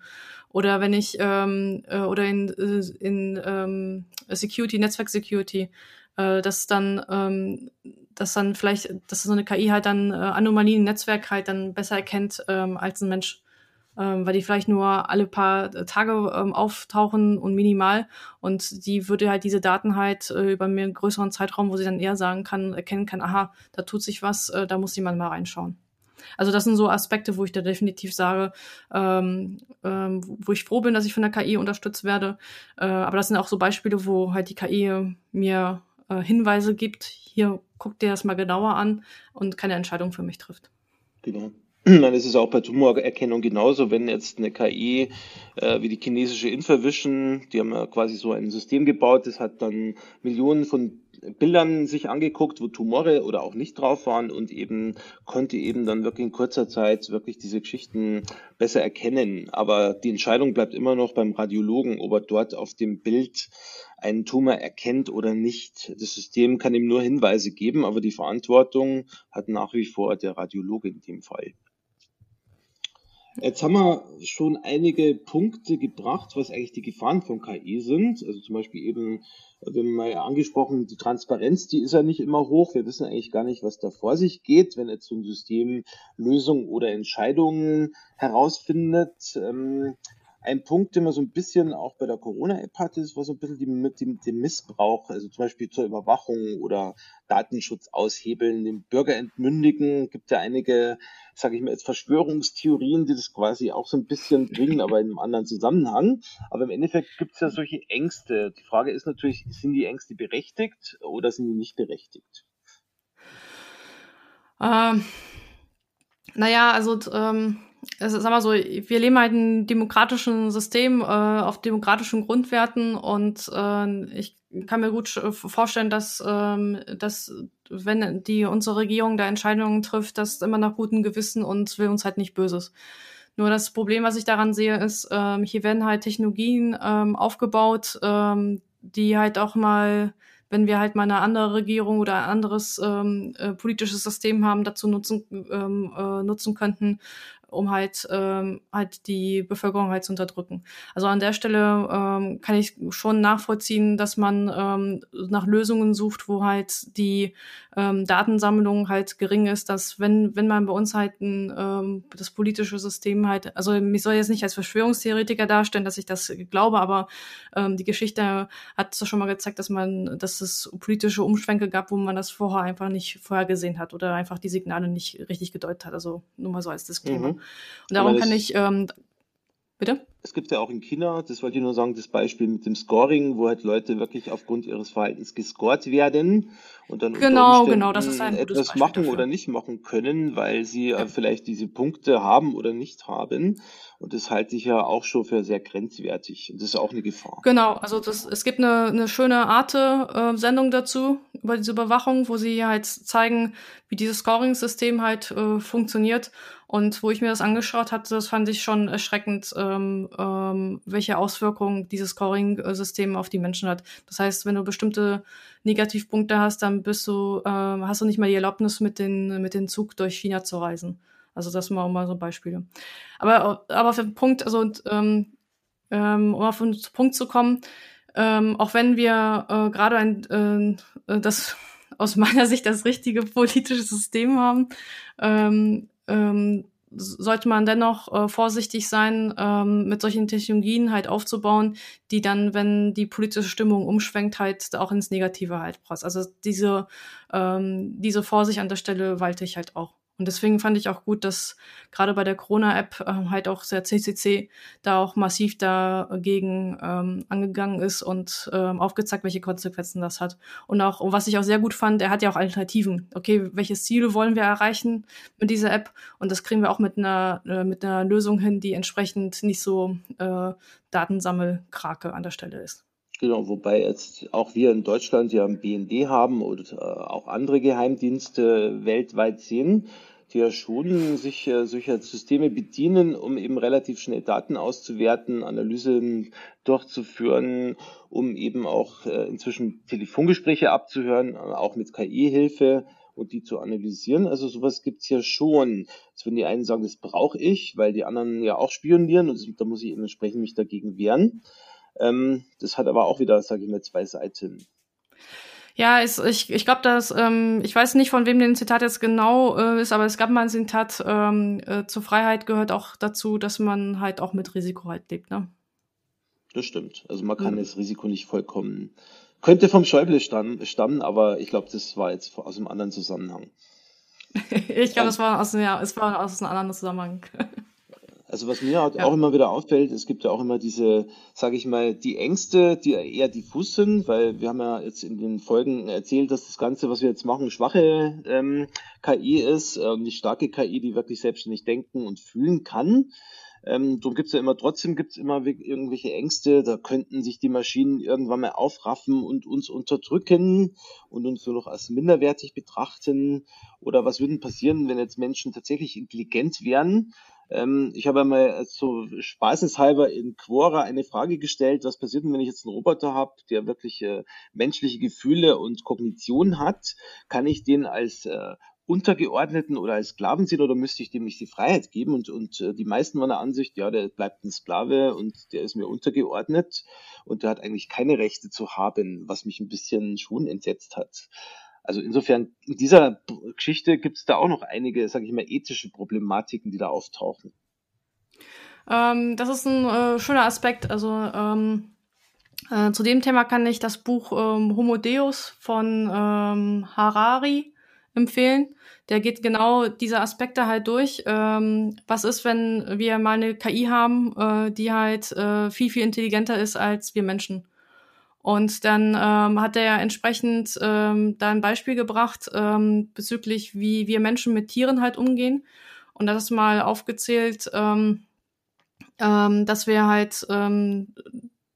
Oder wenn ich ähm, äh, oder in, äh, in ähm, Security, Netzwerk Security, äh, dass dann, ähm, dass dann vielleicht, dass so eine KI halt dann äh, Anomalien im Netzwerk halt dann besser erkennt ähm, als ein Mensch ähm, weil die vielleicht nur alle paar äh, Tage ähm, auftauchen und minimal. Und die würde halt diese Daten halt äh, über einen größeren Zeitraum, wo sie dann eher sagen kann, erkennen kann, aha, da tut sich was, äh, da muss jemand mal reinschauen. Also das sind so Aspekte, wo ich da definitiv sage, ähm, ähm, wo ich froh bin, dass ich von der KI unterstützt werde. Äh, aber das sind auch so Beispiele, wo halt die KI mir äh, Hinweise gibt, hier guck dir das mal genauer an und keine Entscheidung für mich trifft. Genau. Dann ist es auch bei Tumorerkennung genauso, wenn jetzt eine KI äh, wie die chinesische Infravision, die haben ja quasi so ein System gebaut, das hat dann Millionen von Bildern sich angeguckt, wo Tumore oder auch nicht drauf waren und eben konnte eben dann wirklich in kurzer Zeit wirklich diese Geschichten besser erkennen. Aber die Entscheidung bleibt immer noch beim Radiologen, ob er dort auf dem Bild einen Tumor erkennt oder nicht. Das System kann ihm nur Hinweise geben, aber die Verantwortung hat nach wie vor der Radiologe in dem Fall. Jetzt haben wir schon einige Punkte gebracht, was eigentlich die Gefahren von KI sind. Also zum Beispiel eben, wir haben mal angesprochen, die Transparenz, die ist ja nicht immer hoch. Wir wissen eigentlich gar nicht, was da vor sich geht, wenn jetzt so ein System Lösungen oder Entscheidungen herausfindet. Ein Punkt, den man so ein bisschen auch bei der Corona-App ist, war so ein bisschen die, mit dem, dem Missbrauch, also zum Beispiel zur Überwachung oder Datenschutz aushebeln, den Bürger entmündigen. Gibt ja einige, sage ich mal, jetzt Verschwörungstheorien, die das quasi auch so ein bisschen bringen, aber in einem anderen Zusammenhang. Aber im Endeffekt gibt es ja solche Ängste. Die Frage ist natürlich, sind die Ängste berechtigt oder sind die nicht berechtigt? Ähm, naja, also ähm also sag mal so, wir leben halt in einem demokratischen System äh, auf demokratischen Grundwerten und äh, ich kann mir gut vorstellen, dass, ähm, dass wenn die unsere Regierung da Entscheidungen trifft, das immer nach gutem Gewissen und will uns halt nicht Böses. Nur das Problem, was ich daran sehe, ist, ähm, hier werden halt Technologien ähm, aufgebaut, ähm, die halt auch mal wenn wir halt mal eine andere Regierung oder ein anderes ähm, äh, politisches System haben, dazu nutzen, ähm, äh, nutzen könnten, um halt, ähm, halt die Bevölkerung halt zu unterdrücken. Also an der Stelle ähm, kann ich schon nachvollziehen, dass man ähm, nach Lösungen sucht, wo halt die ähm, Datensammlung halt gering ist, dass wenn, wenn man bei uns halt ein, ähm, das politische System halt, also mich soll jetzt nicht als Verschwörungstheoretiker darstellen, dass ich das glaube, aber ähm, die Geschichte hat schon mal gezeigt, dass man, dass es politische Umschwenke gab, wo man das vorher einfach nicht vorhergesehen hat oder einfach die Signale nicht richtig gedeutet hat. Also nur mal so als Disclaimer. Mhm. Und darum kann ich, ähm, bitte? Es gibt ja auch in China, das wollte ich nur sagen, das Beispiel mit dem Scoring, wo halt Leute wirklich aufgrund ihres Verhaltens gescored werden und dann genau, genau, das ist ein etwas Beispiel machen dafür. oder nicht machen können, weil sie ja. vielleicht diese Punkte haben oder nicht haben. Und das halte ich ja auch schon für sehr grenzwertig. Und das ist auch eine Gefahr. Genau, also das, es gibt eine, eine schöne Arte-Sendung äh, dazu, über diese Überwachung, wo sie halt zeigen, wie dieses Scoring-System halt äh, funktioniert. Und wo ich mir das angeschaut hatte, das fand ich schon erschreckend, ähm, ähm, welche Auswirkungen dieses Scoring-System auf die Menschen hat. Das heißt, wenn du bestimmte Negativpunkte hast, dann bist du, ähm, hast du nicht mal die Erlaubnis, mit den, mit dem Zug durch China zu reisen. Also das mal, mal so Beispiele. Aber, aber auf den Punkt, also ähm, ähm, um auf den Punkt zu kommen, ähm, auch wenn wir äh, gerade ein äh, das aus meiner Sicht das richtige politische System haben, ähm, ähm, sollte man dennoch äh, vorsichtig sein, ähm, mit solchen Technologien halt aufzubauen, die dann, wenn die politische Stimmung umschwenkt, halt auch ins Negative halt passt. Also diese, ähm, diese Vorsicht an der Stelle walte ich halt auch. Und deswegen fand ich auch gut, dass gerade bei der Corona-App äh, halt auch der CCC da auch massiv dagegen ähm, angegangen ist und ähm, aufgezeigt, welche Konsequenzen das hat. Und auch, und was ich auch sehr gut fand, er hat ja auch Alternativen. Okay, welche Ziele wollen wir erreichen mit dieser App? Und das kriegen wir auch mit einer, äh, mit einer Lösung hin, die entsprechend nicht so äh, Datensammelkrake an der Stelle ist. Genau, wobei jetzt auch wir in Deutschland ja ein BND haben und äh, auch andere Geheimdienste weltweit sehen die ja schon sich äh, solcher Systeme bedienen, um eben relativ schnell Daten auszuwerten, Analysen durchzuführen, um eben auch äh, inzwischen Telefongespräche abzuhören, äh, auch mit KI-Hilfe und die zu analysieren. Also sowas gibt's ja schon. Jetzt würden die einen sagen, das brauche ich, weil die anderen ja auch spionieren und da muss ich eben entsprechend mich dagegen wehren. Ähm, das hat aber auch wieder, sage ich mal, zwei Seiten. Ja, es, ich, ich glaube, dass ähm, ich weiß nicht, von wem den Zitat jetzt genau äh, ist, aber es gab mal ein Zitat, ähm, äh, zur Freiheit gehört auch dazu, dass man halt auch mit Risiko halt lebt, ne? Das stimmt. Also man kann mhm. das Risiko nicht vollkommen. Könnte vom Schäuble stammen, aber ich glaube, das war jetzt aus einem anderen Zusammenhang. ich glaube, es war aus, ja, es war aus einem anderen Zusammenhang. Also was mir halt ja. auch immer wieder auffällt, es gibt ja auch immer diese, sage ich mal, die Ängste, die eher diffus sind, weil wir haben ja jetzt in den Folgen erzählt, dass das Ganze, was wir jetzt machen, schwache ähm, KI ist, äh, nicht starke KI, die wirklich selbstständig denken und fühlen kann. Ähm, darum gibt's ja immer, trotzdem gibt's immer irgendwelche Ängste, da könnten sich die Maschinen irgendwann mal aufraffen und uns unterdrücken und uns nur noch als minderwertig betrachten. Oder was würde passieren, wenn jetzt Menschen tatsächlich intelligent wären? Ähm, ich habe einmal so spaßeshalber in Quora eine Frage gestellt, was passiert denn, wenn ich jetzt einen Roboter habe, der wirklich äh, menschliche Gefühle und Kognition hat? Kann ich den als äh, Untergeordneten oder als Sklaven sehen oder müsste ich dem nicht die Freiheit geben? Und, und äh, die meisten waren der Ansicht, ja, der bleibt ein Sklave und der ist mir untergeordnet und der hat eigentlich keine Rechte zu haben, was mich ein bisschen schon entsetzt hat. Also insofern, in dieser Geschichte gibt es da auch noch einige, sage ich mal, ethische Problematiken, die da auftauchen. Ähm, das ist ein äh, schöner Aspekt. Also ähm, äh, zu dem Thema kann ich das Buch ähm, Homo Deus von ähm, Harari empfehlen. Der geht genau diese Aspekte halt durch. Ähm, was ist, wenn wir mal eine KI haben, äh, die halt äh, viel, viel intelligenter ist als wir Menschen? Und dann ähm, hat er ja entsprechend ähm, da ein Beispiel gebracht ähm, bezüglich, wie wir Menschen mit Tieren halt umgehen. Und das ist mal aufgezählt, ähm, ähm, dass wir halt ähm,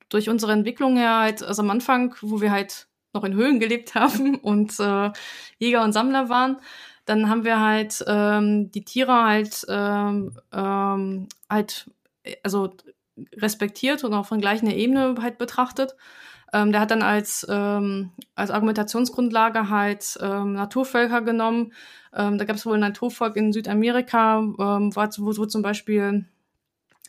durch unsere Entwicklung her halt, also am Anfang, wo wir halt noch in Höhlen gelebt haben und äh, Jäger und Sammler waren, dann haben wir halt ähm, die Tiere halt ähm, ähm, halt also respektiert und auch von gleicher Ebene halt betrachtet. Ähm, der hat dann als, ähm, als Argumentationsgrundlage halt ähm, Naturvölker genommen. Ähm, da gab es wohl ein Naturvolk in Südamerika, ähm, wo, wo zum Beispiel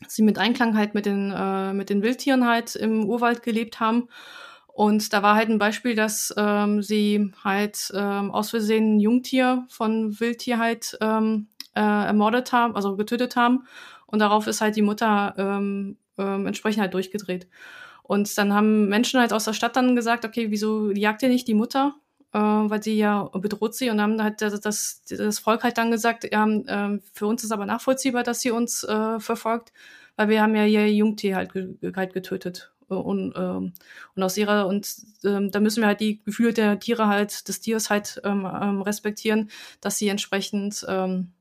sie mit Einklang halt mit den, äh, mit den Wildtieren halt im Urwald gelebt haben. Und da war halt ein Beispiel, dass ähm, sie halt ähm, aus Versehen ein Jungtier von Wildtier halt ähm, äh, ermordet haben, also getötet haben. Und darauf ist halt die Mutter ähm, ähm, entsprechend halt durchgedreht. Und dann haben Menschen halt aus der Stadt dann gesagt, okay, wieso jagt ihr nicht die Mutter? Äh, weil sie ja bedroht sie und haben halt das, das, Volk halt dann gesagt, ja, äh, für uns ist aber nachvollziehbar, dass sie uns äh, verfolgt, weil wir haben ja ihr Jungtier halt, halt getötet. Und, ähm, und aus ihrer, und ähm, da müssen wir halt die Gefühle der Tiere halt, des Tieres halt ähm, ähm, respektieren, dass sie entsprechend ähm,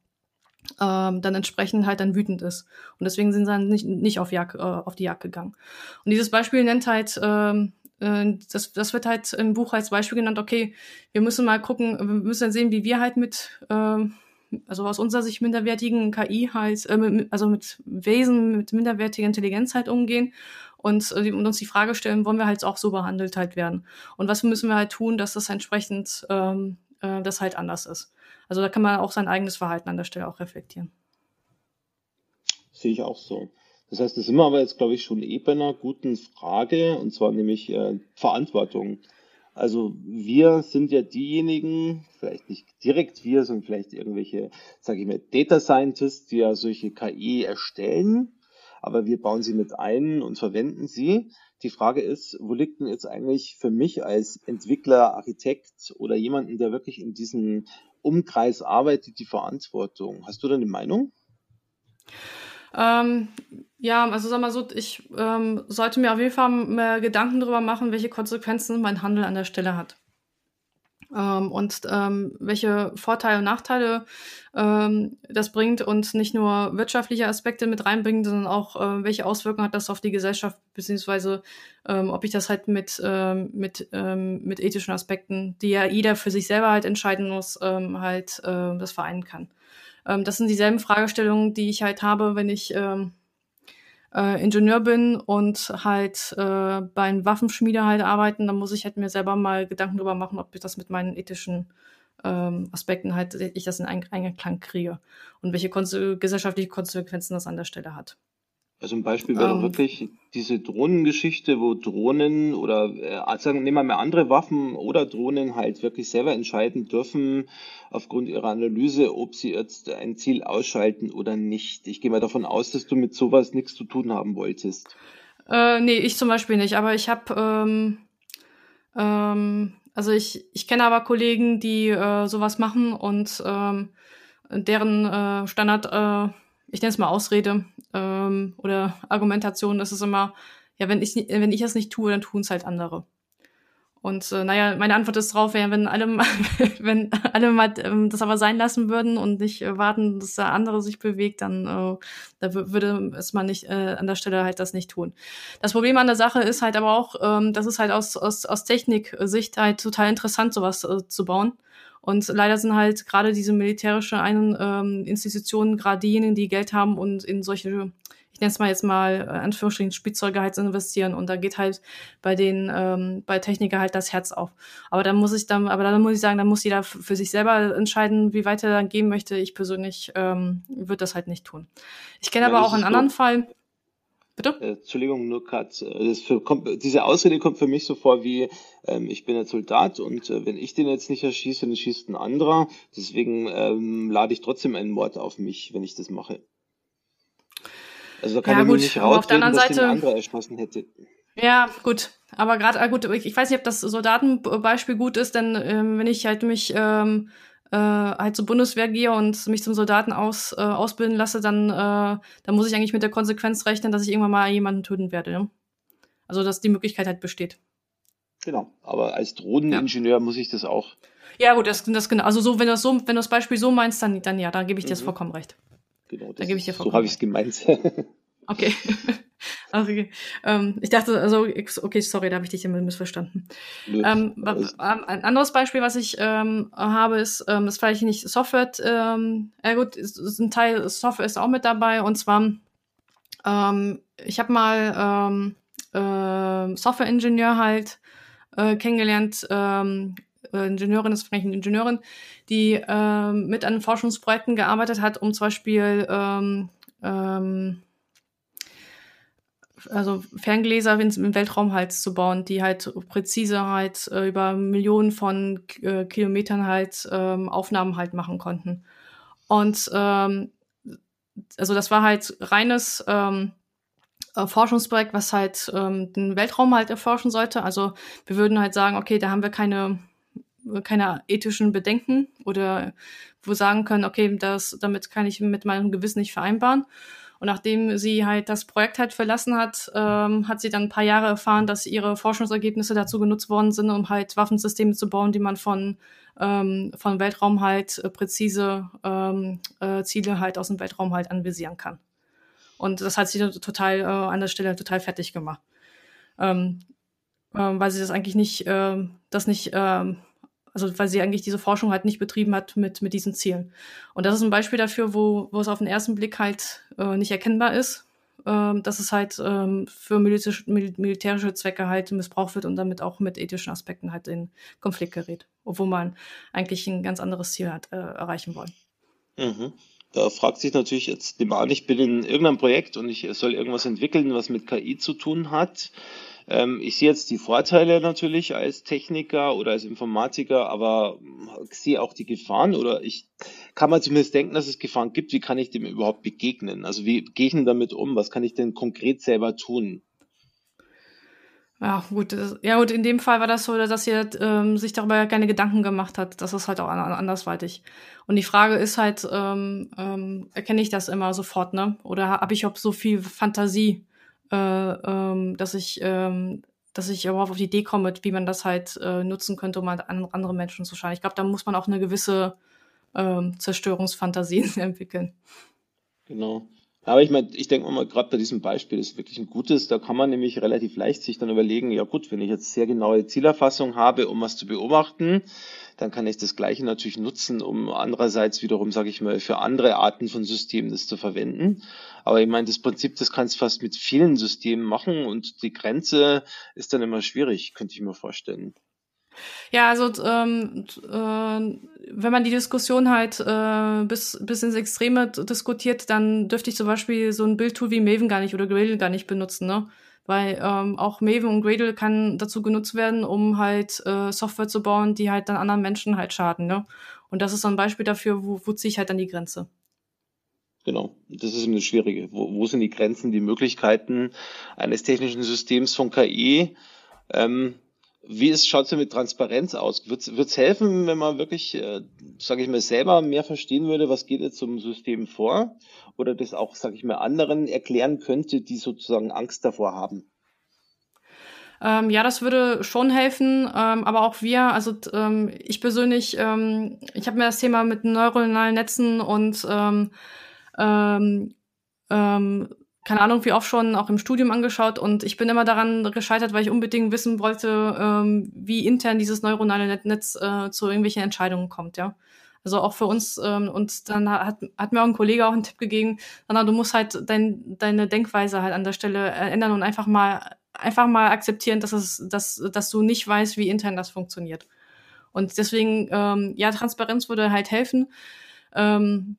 ähm, dann entsprechend halt dann wütend ist. Und deswegen sind sie dann nicht, nicht auf, Jagd, äh, auf die Jagd gegangen. Und dieses Beispiel nennt halt, ähm, äh, das, das wird halt im Buch als Beispiel genannt, okay, wir müssen mal gucken, wir müssen dann sehen, wie wir halt mit, ähm, also aus unserer Sicht minderwertigen KI halt, äh, mit, also mit Wesen mit minderwertiger Intelligenz halt umgehen und, äh, und uns die Frage stellen, wollen wir halt auch so behandelt halt werden? Und was müssen wir halt tun, dass das entsprechend ähm, äh, das halt anders ist? Also da kann man auch sein eigenes Verhalten an der Stelle auch reflektieren. Sehe ich auch so. Das heißt, das sind wir aber jetzt, glaube ich, schon eh bei einer guten Frage, und zwar nämlich äh, Verantwortung. Also wir sind ja diejenigen, vielleicht nicht direkt wir, sondern vielleicht irgendwelche, sage ich mal, Data Scientists, die ja solche KI erstellen, aber wir bauen sie mit ein und verwenden sie. Die Frage ist, wo liegt denn jetzt eigentlich für mich als Entwickler, Architekt oder jemanden, der wirklich in diesem Umkreis arbeitet, die Verantwortung. Hast du da eine Meinung? Ähm, ja, also sag mal so, ich ähm, sollte mir auf jeden Fall Gedanken darüber machen, welche Konsequenzen mein Handel an der Stelle hat ähm, und ähm, welche Vorteile und Nachteile ähm, das bringt und nicht nur wirtschaftliche Aspekte mit reinbringt, sondern auch äh, welche Auswirkungen hat das auf die Gesellschaft, beziehungsweise ähm, ob ich das halt mit, ähm, mit, ähm, mit ethischen Aspekten, die ja jeder für sich selber halt entscheiden muss, ähm, halt äh, das vereinen kann. Ähm, das sind dieselben Fragestellungen, die ich halt habe, wenn ich ähm, äh, Ingenieur bin und halt äh, bei einem Waffenschmiede halt arbeiten, dann muss ich halt mir selber mal Gedanken darüber machen, ob ich das mit meinen ethischen ähm, Aspekten halt, ich das in Einklang kriege und welche konse gesellschaftliche Konsequenzen das an der Stelle hat. Also ein Beispiel wäre Ähm, wirklich diese Drohnengeschichte, wo Drohnen oder äh, sagen, nehmen wir mal andere Waffen oder Drohnen halt wirklich selber entscheiden dürfen, aufgrund ihrer Analyse, ob sie jetzt ein Ziel ausschalten oder nicht. Ich gehe mal davon aus, dass du mit sowas nichts zu tun haben wolltest. Äh, nee, ich zum Beispiel nicht, aber ich habe, ähm, ähm, also ich, ich kenne aber Kollegen, die äh, sowas machen und ähm, deren äh, Standard, äh, ich nenne es mal Ausrede ähm, oder Argumentation ist es immer, ja, wenn ich, wenn ich es nicht tue, dann tun es halt andere. Und äh, naja, meine Antwort ist drauf, wenn alle, wenn alle mal ähm, das aber sein lassen würden und nicht äh, warten, dass der andere sich bewegt, dann äh, da wür- würde es man nicht äh, an der Stelle halt das nicht tun. Das Problem an der Sache ist halt aber auch, ähm, das ist halt aus, aus, aus Techniksicht halt total interessant, sowas äh, zu bauen. Und leider sind halt gerade diese militärische ein, ähm, Institutionen, gerade diejenigen, die Geld haben und in solche, ich nenne es mal jetzt mal, äh, Anführungsstrichen, Spielzeuge halt investieren. Und da geht halt bei den, ähm, bei Techniker halt das Herz auf. Aber dann muss ich dann, aber dann muss ich sagen, dann muss jeder für sich selber entscheiden, wie weit er dann gehen möchte. Ich persönlich ähm, würde das halt nicht tun. Ich kenne meine, aber auch einen anderen Fall. Bitte? äh, Entschuldigung, nur gerade, äh, diese Ausrede kommt für mich so vor wie, ähm, ich bin jetzt Soldat und äh, wenn ich den jetzt nicht erschieße, dann schießt ein anderer. Deswegen ähm, lade ich trotzdem einen Mord auf mich, wenn ich das mache. Also da kann Ja, ich gut, nicht anderen dass den Seite, anderer erschossen hätte. Ja, gut. Aber gerade, ah, gut, ich, ich weiß nicht, ob das Soldatenbeispiel gut ist, denn ähm, wenn ich halt mich ähm, äh, halt zur Bundeswehr gehe und mich zum Soldaten aus, äh, ausbilden lasse, dann, äh, dann muss ich eigentlich mit der Konsequenz rechnen, dass ich irgendwann mal jemanden töten werde. Ja? Also, dass die Möglichkeit halt besteht. Genau. Aber als Ja. Drohneningenieur muss ich das auch. Ja, gut, das, das genau. Also so, wenn du das so, wenn du das Beispiel so meinst, dann, dann ja, da gebe ich dir das Mhm. vollkommen recht. Genau, Da das gebe ich dir ist, so vollkommen habe ich es gemeint. Okay. okay. Ähm, ich dachte, also, okay, sorry, da habe ich dich immer missverstanden. Ähm, ähm, ein anderes Beispiel, was ich ähm, habe, ist, ähm, das vielleicht nicht Software, ähm, ja gut, ist, ist ein Teil Software ist auch mit dabei und zwar, ähm, ich habe mal ähm, ähm, Software-Ingenieur halt äh, kennengelernt, ähm, äh, Ingenieurin ist vielleicht eine Ingenieurin, die ähm, mit an Forschungsprojekten gearbeitet hat, um zum Beispiel ähm, ähm, also Ferngläser im Weltraum halt zu bauen, die halt präzise halt äh, über Millionen von äh, Kilometern halt ähm, Aufnahmen halt machen konnten. Und ähm, also das war halt reines ähm, äh, Forschungsprojekt, was halt ähm, den Weltraum halt erforschen sollte. Also wir würden halt sagen, okay, da haben wir keine keine ethischen Bedenken oder wo sagen können, okay, das, damit kann ich mit meinem Gewissen nicht vereinbaren. Und nachdem sie halt das Projekt halt verlassen hat, ähm, hat sie dann ein paar Jahre erfahren, dass ihre Forschungsergebnisse dazu genutzt worden sind, um halt Waffensysteme zu bauen, die man von, ähm, von Weltraum halt äh, präzise ähm, äh, Ziele halt aus dem Weltraum halt anvisieren kann. Und das hat sie dann total äh, an der Stelle total fertig gemacht. Ähm, ähm, weil sie das eigentlich nicht, ähm, das nicht, ähm, also weil sie eigentlich diese Forschung halt nicht betrieben hat mit, mit diesen Zielen. Und das ist ein Beispiel dafür, wo, wo es auf den ersten Blick halt äh, nicht erkennbar ist, ähm, dass es halt ähm, für militärische, mil militärische Zwecke halt missbraucht wird und damit auch mit ethischen Aspekten halt in Konflikt gerät, obwohl man eigentlich ein ganz anderes Ziel hat äh, erreichen wollen. Mhm. Da fragt sich natürlich jetzt, nehmen an, ich bin in irgendeinem Projekt und ich soll irgendwas entwickeln, was mit KI zu tun hat. Ähm, ich sehe jetzt die Vorteile natürlich als Techniker oder als Informatiker, aber sehe auch die Gefahren oder ich kann man zumindest denken, dass es Gefahren gibt. Wie kann ich dem überhaupt begegnen? Also wie gehe ich denn damit um? Was kann ich denn konkret selber tun? Ja, gut. Ja, gut, in dem Fall war das so, dass sie halt, ähm, sich darüber keine Gedanken gemacht hat. Das ist halt auch an, andersweitig. Und die Frage ist halt, ähm, ähm, erkenne ich das immer sofort, ne? Oder habe ich auch so viel Fantasie, äh, ähm, dass ich, ähm, dass ich überhaupt auf die Idee komme, wie man das halt äh, nutzen könnte, um halt an andere Menschen zu schaden. Ich glaube, da muss man auch eine gewisse ähm, Zerstörungsfantasie entwickeln. Genau. Aber ich meine, ich denke mal, gerade bei diesem Beispiel ist wirklich ein gutes. Da kann man nämlich relativ leicht sich dann überlegen, ja gut, wenn ich jetzt sehr genaue Zielerfassung habe, um was zu beobachten, dann kann ich das Gleiche natürlich nutzen, um andererseits wiederum, sage ich mal, für andere Arten von Systemen das zu verwenden. Aber ich meine, das Prinzip, das kannst du fast mit vielen Systemen machen und die Grenze ist dann immer schwierig, könnte ich mir vorstellen. Ja, also ähm, äh, wenn man die Diskussion halt äh, bis, bis ins Extreme diskutiert, dann dürfte ich zum Beispiel so ein Bildtool wie Maven gar nicht oder Gradle gar nicht benutzen, ne? Weil ähm, auch Maven und Gradle kann dazu genutzt werden, um halt äh, Software zu bauen, die halt dann anderen Menschen halt schaden, ne? Und das ist so ein Beispiel dafür, wo, wo ziehe ich halt dann die Grenze. Genau, das ist eben das Schwierige. Wo, wo sind die Grenzen, die Möglichkeiten eines technischen Systems von KI? Ähm, wie schaut es mit Transparenz aus? Wird es helfen, wenn man wirklich, äh, sage ich mal, selber mehr verstehen würde, was geht jetzt zum System vor? Oder das auch, sage ich mal, anderen erklären könnte, die sozusagen Angst davor haben? Ähm, ja, das würde schon helfen, ähm, aber auch wir, also ähm, ich persönlich, ähm, ich habe mir das Thema mit neuronalen Netzen und ähm, ähm, ähm, keine Ahnung, wie oft schon auch im Studium angeschaut und ich bin immer daran gescheitert, weil ich unbedingt wissen wollte, ähm, wie intern dieses neuronale Netz äh, zu irgendwelchen Entscheidungen kommt, ja. Also auch für uns ähm, und dann hat, hat mir auch ein Kollege auch einen Tipp gegeben, sondern du musst halt dein, deine Denkweise halt an der Stelle äh, ändern und einfach mal einfach mal akzeptieren, dass es, dass, dass du nicht weißt, wie intern das funktioniert. Und deswegen, ähm, ja, Transparenz würde halt helfen. Ähm,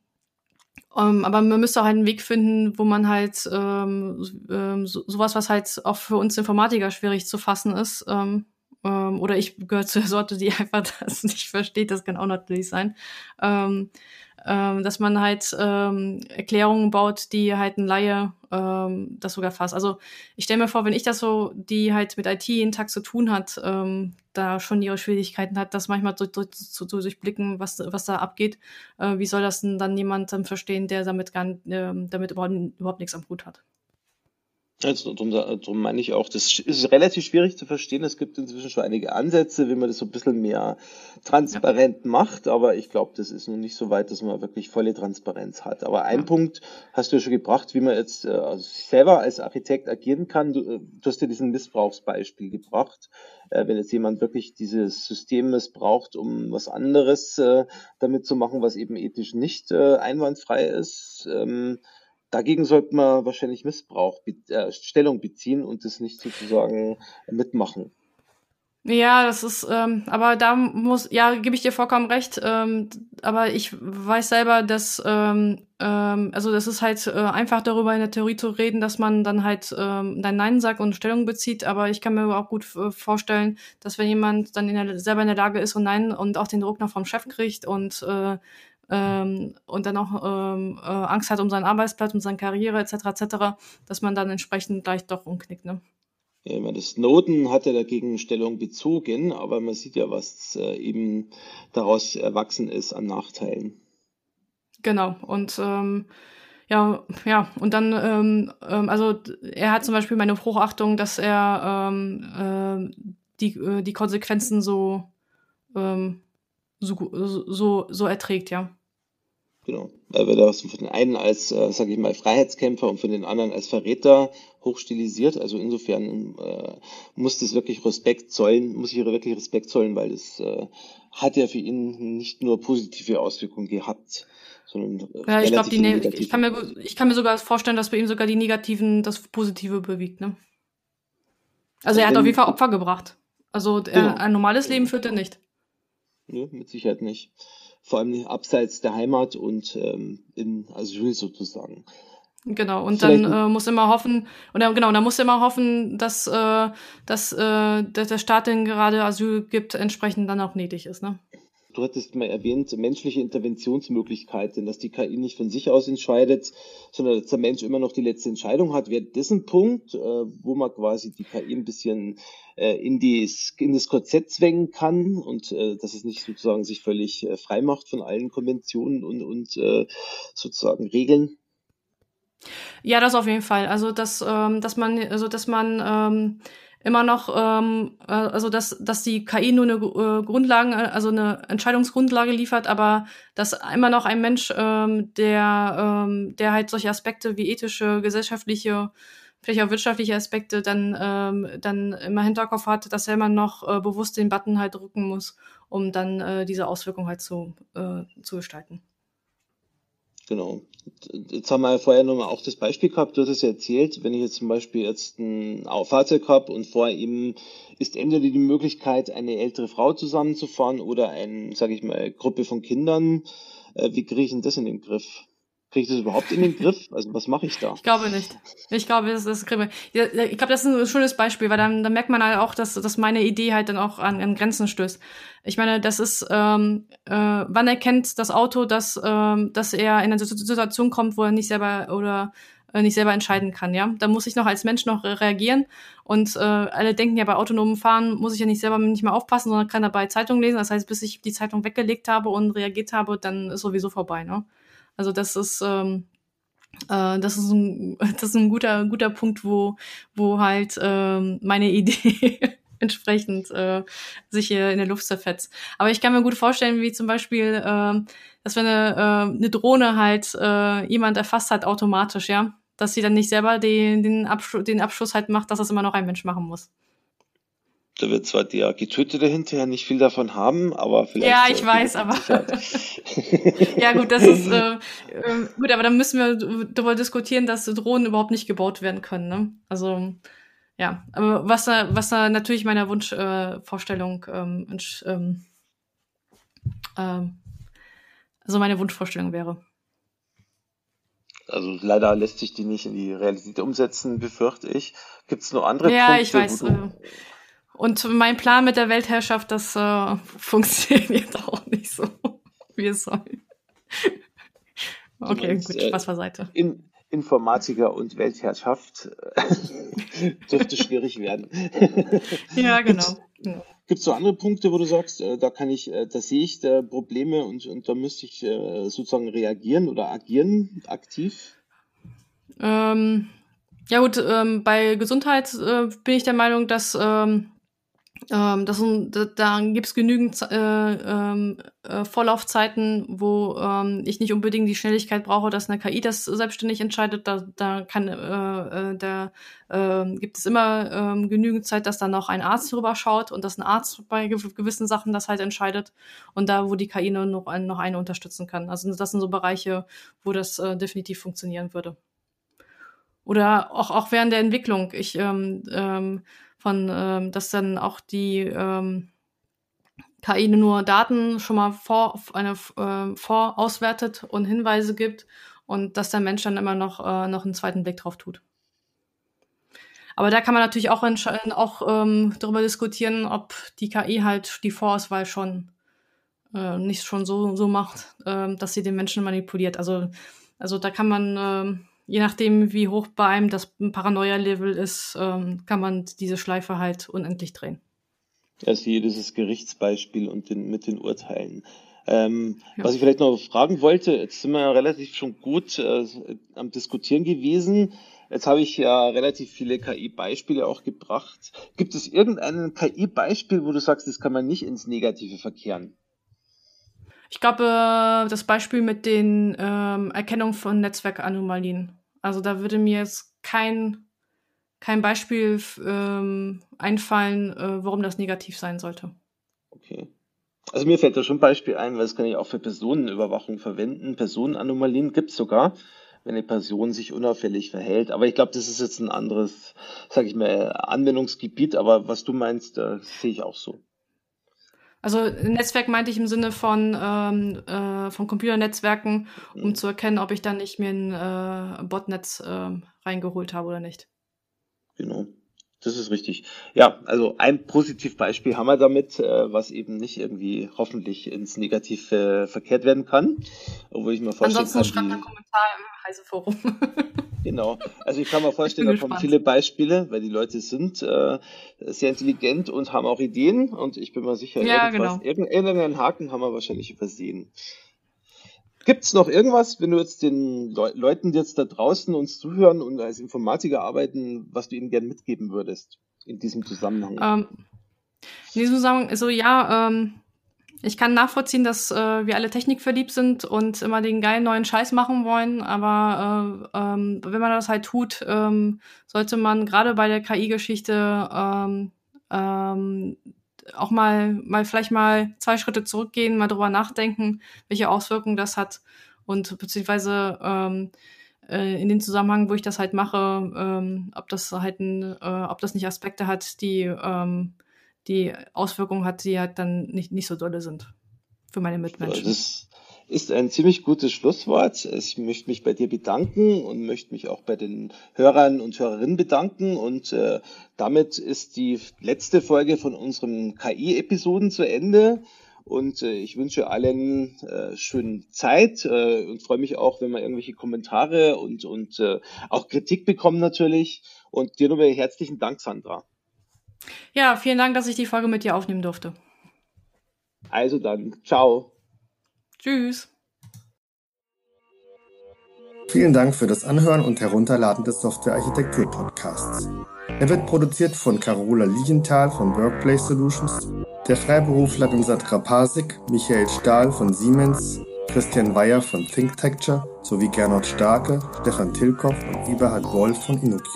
um, ähm, aber man müsste auch halt einen Weg finden, wo man halt ähm, ähm, so, sowas, was halt auch für uns Informatiker schwierig zu fassen ist, ähm, ähm, oder ich gehöre zu der Sorte, die einfach das nicht versteht, das kann auch natürlich sein, ähm, ähm, dass man halt ähm, Erklärungen baut, die halt ein Laie ähm, das sogar fasst. Also ich stelle mir vor, wenn ich das so, die halt mit IT jeden Tag zu tun hat, ähm, da schon ihre Schwierigkeiten hat, das manchmal zu, zu, zu durchblicken, was, was da abgeht. Äh, wie soll das denn dann jemand verstehen, der damit gar äh, damit überhaupt, überhaupt nichts am Hut hat? Also darum, darum meine ich auch, das ist relativ schwierig zu verstehen. Es gibt inzwischen schon einige Ansätze, wie man das so ein bisschen mehr transparent ja. macht, aber ich glaube, das ist noch nicht so weit, dass man wirklich volle Transparenz hat. Aber ein ja. Punkt hast du ja schon gebracht, wie man jetzt äh, also selber als Architekt agieren kann. Du, äh, du hast ja diesen Missbrauchsbeispiel gebracht. Äh, wenn jetzt jemand wirklich dieses System missbraucht, um was anderes äh, damit zu machen, was eben ethisch nicht äh, einwandfrei ist, ähm, Dagegen sollte man wahrscheinlich Missbrauch, äh, Stellung beziehen und das nicht sozusagen mitmachen. Ja, das ist, ähm, aber da muss, ja, gebe ich dir vollkommen recht. Ähm, aber ich weiß selber, dass, ähm, ähm, also das ist halt äh, einfach darüber in der Theorie zu reden, dass man dann halt ähm, dein Nein sagt und Stellung bezieht. Aber ich kann mir auch gut äh, vorstellen, dass wenn jemand dann in der, selber in der Lage ist und Nein und auch den Druck noch vom Chef kriegt und äh, ähm, und dann auch ähm, äh, Angst hat um seinen Arbeitsplatz, um seine Karriere etc. etc., dass man dann entsprechend gleich doch umknickt. Ne? Ja, meine, Snowden hat ja dagegen Stellung bezogen, aber man sieht ja, was äh, eben daraus erwachsen ist an Nachteilen. Genau, und ähm, ja, ja, und dann, ähm, ähm, also er hat zum Beispiel meine Hochachtung, dass er ähm, äh, die, äh, die Konsequenzen so, ähm, so, so, so erträgt, ja. Genau, weil wir das von den einen als, äh, sage ich mal, Freiheitskämpfer und von den anderen als Verräter hochstilisiert. Also insofern äh, muss das wirklich Respekt zollen, muss ich wirklich Respekt zollen, weil es äh, hat ja für ihn nicht nur positive Auswirkungen gehabt, sondern äh, ja, ich glaube, ne ich kann mir ich kann mir sogar vorstellen, dass bei ihm sogar die negativen das Positive bewegt. Ne? Also er hat auf jeden Fall Opfer gebracht. Also er, genau. ein normales Leben führt er nicht. Nö, mit Sicherheit nicht vor allem abseits der Heimat und ähm, in Asyl sozusagen. Genau, und Vielleicht dann äh, muss immer hoffen, und dann, genau, dann muss immer hoffen, dass, äh, dass, äh, dass der Staat, den gerade Asyl gibt, entsprechend dann auch nötig ist, ne? Du hattest mal erwähnt, menschliche Interventionsmöglichkeiten, dass die KI nicht von sich aus entscheidet, sondern dass der Mensch immer noch die letzte Entscheidung hat. Wäre das ein Punkt, äh, wo man quasi die KI ein bisschen äh, in, die, in das Korsett zwängen kann und äh, dass es nicht sozusagen sich völlig frei macht von allen Konventionen und, und sozusagen Regeln? Ja, das auf jeden Fall. Also dass, ähm, dass man, also dass man ähm, immer noch, ähm, äh, also dass, dass die KI nur eine äh, Grundlagen, äh, also eine Entscheidungsgrundlage liefert, aber dass immer noch ein Mensch, ähm, der, ähm, der halt solche Aspekte wie ethische, gesellschaftliche, vielleicht auch wirtschaftliche Aspekte dann, ähm, dann immer Hinterkopf hat, dass er immer noch äh, bewusst den Button halt drücken muss, um dann äh, diese Auswirkung halt zu, äh, zu gestalten. Genau. Jetzt haben wir ja vorher nochmal auch das Beispiel gehabt, du hast es ja erzählt, wenn ich jetzt zum Beispiel jetzt ein Fahrzeug habe und vor ihm ist entweder die Möglichkeit, eine ältere Frau zusammenzufahren oder eine, sage ich mal, Gruppe von Kindern, äh, wie kriege ich denn das in den Griff? Kriege ich das überhaupt in den Griff? Also was mache ich da? Ich glaube nicht. Ich glaube, das, das kriege ich. Ich glaube, das ist ein schönes Beispiel, weil dann, dann merkt man halt auch, dass, dass meine Idee halt dann auch an, an Grenzen stößt. Ich meine, das ist, ähm, äh, wann erkennt das Auto, dass, ähm, dass er in eine Situation kommt, wo er nicht selber oder äh, nicht selber entscheiden kann, ja. Da muss ich noch als Mensch noch reagieren. Und äh, alle denken ja, bei autonomen Fahren muss ich ja nicht selber nicht mehr aufpassen, sondern kann dabei Zeitung lesen. Das heißt, bis ich die Zeitung weggelegt habe und reagiert habe, dann ist sowieso vorbei, ne? Also das ist, ähm, äh, das ist ein, das ist ein guter, guter Punkt, wo, wo halt ähm, meine Idee entsprechend äh, sich hier in der Luft zerfetzt. Aber ich kann mir gut vorstellen, wie zum Beispiel, äh, dass wenn eine, äh, eine Drohne halt äh, jemand erfasst hat automatisch, ja, dass sie dann nicht selber den, den, Abschluss, den Abschluss halt macht, dass das immer noch ein Mensch machen muss. Da wird zwar der Getötete hinterher nicht viel davon haben, aber vielleicht. Ja, ich weiß, aber. ja, gut, das ist äh, äh, gut, aber dann müssen wir darüber diskutieren, dass Drohnen überhaupt nicht gebaut werden können. Ne? Also ja, aber was da, was da natürlich meiner Wunschvorstellung, äh, ähm, ähm, äh, also meine Wunschvorstellung wäre. Also leider lässt sich die nicht in die Realität umsetzen, befürchte ich. Gibt es noch andere ja, Punkte? Ja, ich weiß. Äh, und mein Plan mit der Weltherrschaft, das äh, funktioniert auch nicht so, wie es soll. Okay, meinst, gut, Spaß beiseite. In, Informatiker und Weltherrschaft dürfte schwierig werden. ja, genau. Gibt es so andere Punkte, wo du sagst, äh, da kann ich, äh, da sehe ich da Probleme und, und da müsste ich äh, sozusagen reagieren oder agieren aktiv? Ähm, ja gut, ähm, bei Gesundheit äh, bin ich der Meinung, dass ähm, ähm, das, da, da gibt es genügend äh, ähm, äh, Vorlaufzeiten, wo ähm, ich nicht unbedingt die Schnelligkeit brauche, dass eine KI das selbstständig entscheidet. Da, da kann, äh, äh, da äh, gibt es immer äh, genügend Zeit, dass dann noch ein Arzt drüber schaut und dass ein Arzt bei gew gewissen Sachen das halt entscheidet und da, wo die KI nur noch, noch eine unterstützen kann. Also das sind so Bereiche, wo das äh, definitiv funktionieren würde. Oder auch, auch während der Entwicklung. Ich ähm, ähm, von, ähm, dass dann auch die ähm, KI nur Daten schon mal vor, eine, äh, vorauswertet und Hinweise gibt und dass der Mensch dann immer noch, äh, noch einen zweiten Blick drauf tut. Aber da kann man natürlich auch, auch ähm, darüber diskutieren, ob die KI halt die Vorauswahl schon äh, nicht schon so, so macht, äh, dass sie den Menschen manipuliert. Also, also da kann man äh, je nachdem, wie hoch bei einem das Paranoia-Level ist, ähm, kann man diese Schleife halt unendlich drehen. Also hier dieses Gerichtsbeispiel und den, mit den Urteilen. Ähm, ja. Was ich vielleicht noch fragen wollte, jetzt sind wir ja relativ schon gut äh, am Diskutieren gewesen. Jetzt habe ich ja relativ viele KI-Beispiele auch gebracht. Gibt es irgendein KI-Beispiel, wo du sagst, das kann man nicht ins Negative verkehren? Ich glaube, äh, das Beispiel mit den ähm, Erkennung von Netzwerkanomalien. Also da würde mir jetzt kein, kein Beispiel ähm, einfallen, äh, warum das negativ sein sollte. Okay. Also mir fällt da schon ein Beispiel ein, weil das kann ich auch für Personenüberwachung verwenden. Personenanomalien gibt es sogar, wenn eine Person sich unauffällig verhält. Aber ich glaube, das ist jetzt ein anderes, sage ich mal, Anwendungsgebiet. Aber was du meinst, äh, sehe ich auch so. Also Netzwerk meinte ich im Sinne von, ähm, äh, von Computernetzwerken, um mhm. zu erkennen, ob ich dann nicht mir ein äh, Botnetz äh, reingeholt habe oder nicht. Genau. Das ist richtig. Ja, also ein Positivbeispiel haben wir damit, äh, was eben nicht irgendwie hoffentlich ins Negative verkehrt werden kann. Obwohl ich mir vorstellen Ansonsten kann, schreibt einen Kommentar im Heiseforum. Genau. Also ich kann mir vorstellen, da kommen viele Beispiele, weil die Leute sind äh, sehr intelligent und haben auch Ideen und ich bin mir sicher, ja, genau. irgendeinen Haken haben wir wahrscheinlich übersehen. Gibt es noch irgendwas, wenn du jetzt den Le Leuten jetzt da draußen uns zuhören und als Informatiker arbeiten, was du ihnen gerne mitgeben würdest in diesem Zusammenhang? Ähm, in diesem Zusammenhang, also ja, ähm, ich kann nachvollziehen, dass äh, wir alle technikverliebt sind und immer den geilen neuen Scheiß machen wollen, aber äh, ähm, wenn man das halt tut, ähm, sollte man gerade bei der KI-Geschichte ähm, ähm, auch mal, mal vielleicht mal zwei Schritte zurückgehen, mal drüber nachdenken, welche Auswirkungen das hat und beziehungsweise ähm, äh, in den Zusammenhang, wo ich das halt mache, ähm, ob das halt ein, äh, ob das nicht Aspekte hat, die ähm, die Auswirkungen hat, die halt dann nicht, nicht so dolle sind für meine Mitmenschen. Das ist ein ziemlich gutes Schlusswort. Ich möchte mich bei dir bedanken und möchte mich auch bei den Hörern und Hörerinnen bedanken. Und äh, damit ist die letzte Folge von unserem KI-Episoden zu Ende. Und äh, ich wünsche allen äh, schöne Zeit äh, und freue mich auch, wenn wir irgendwelche Kommentare und, und äh, auch Kritik bekommen natürlich. Und dir nochmal herzlichen Dank, Sandra. Ja, vielen Dank, dass ich die Folge mit dir aufnehmen durfte. Also dann, ciao. Tschüss. Vielen Dank für das Anhören und Herunterladen des Software Architektur Podcasts. Er wird produziert von Carola Lienthal von Workplace Solutions, der Freiberuflerin Sandra Pasik, Michael Stahl von Siemens, Christian Weyer von ThinkTecture sowie Gernot Starke, Stefan Tilkoff und Eberhard Wolf von InnoQ.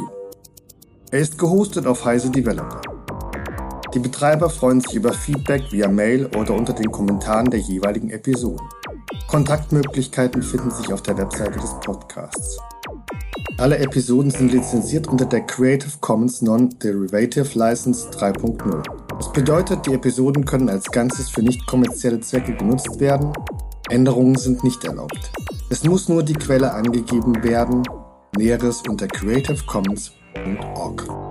Er ist gehostet auf Heise Developer. Die Betreiber freuen sich über Feedback via Mail oder unter den Kommentaren der jeweiligen Episoden. Kontaktmöglichkeiten finden sich auf der Webseite des Podcasts. Alle Episoden sind lizenziert unter der Creative Commons Non-Derivative License 3.0. Das bedeutet, die Episoden können als Ganzes für nicht kommerzielle Zwecke genutzt werden. Änderungen sind nicht erlaubt. Es muss nur die Quelle angegeben werden. Näheres unter creativecommons.org.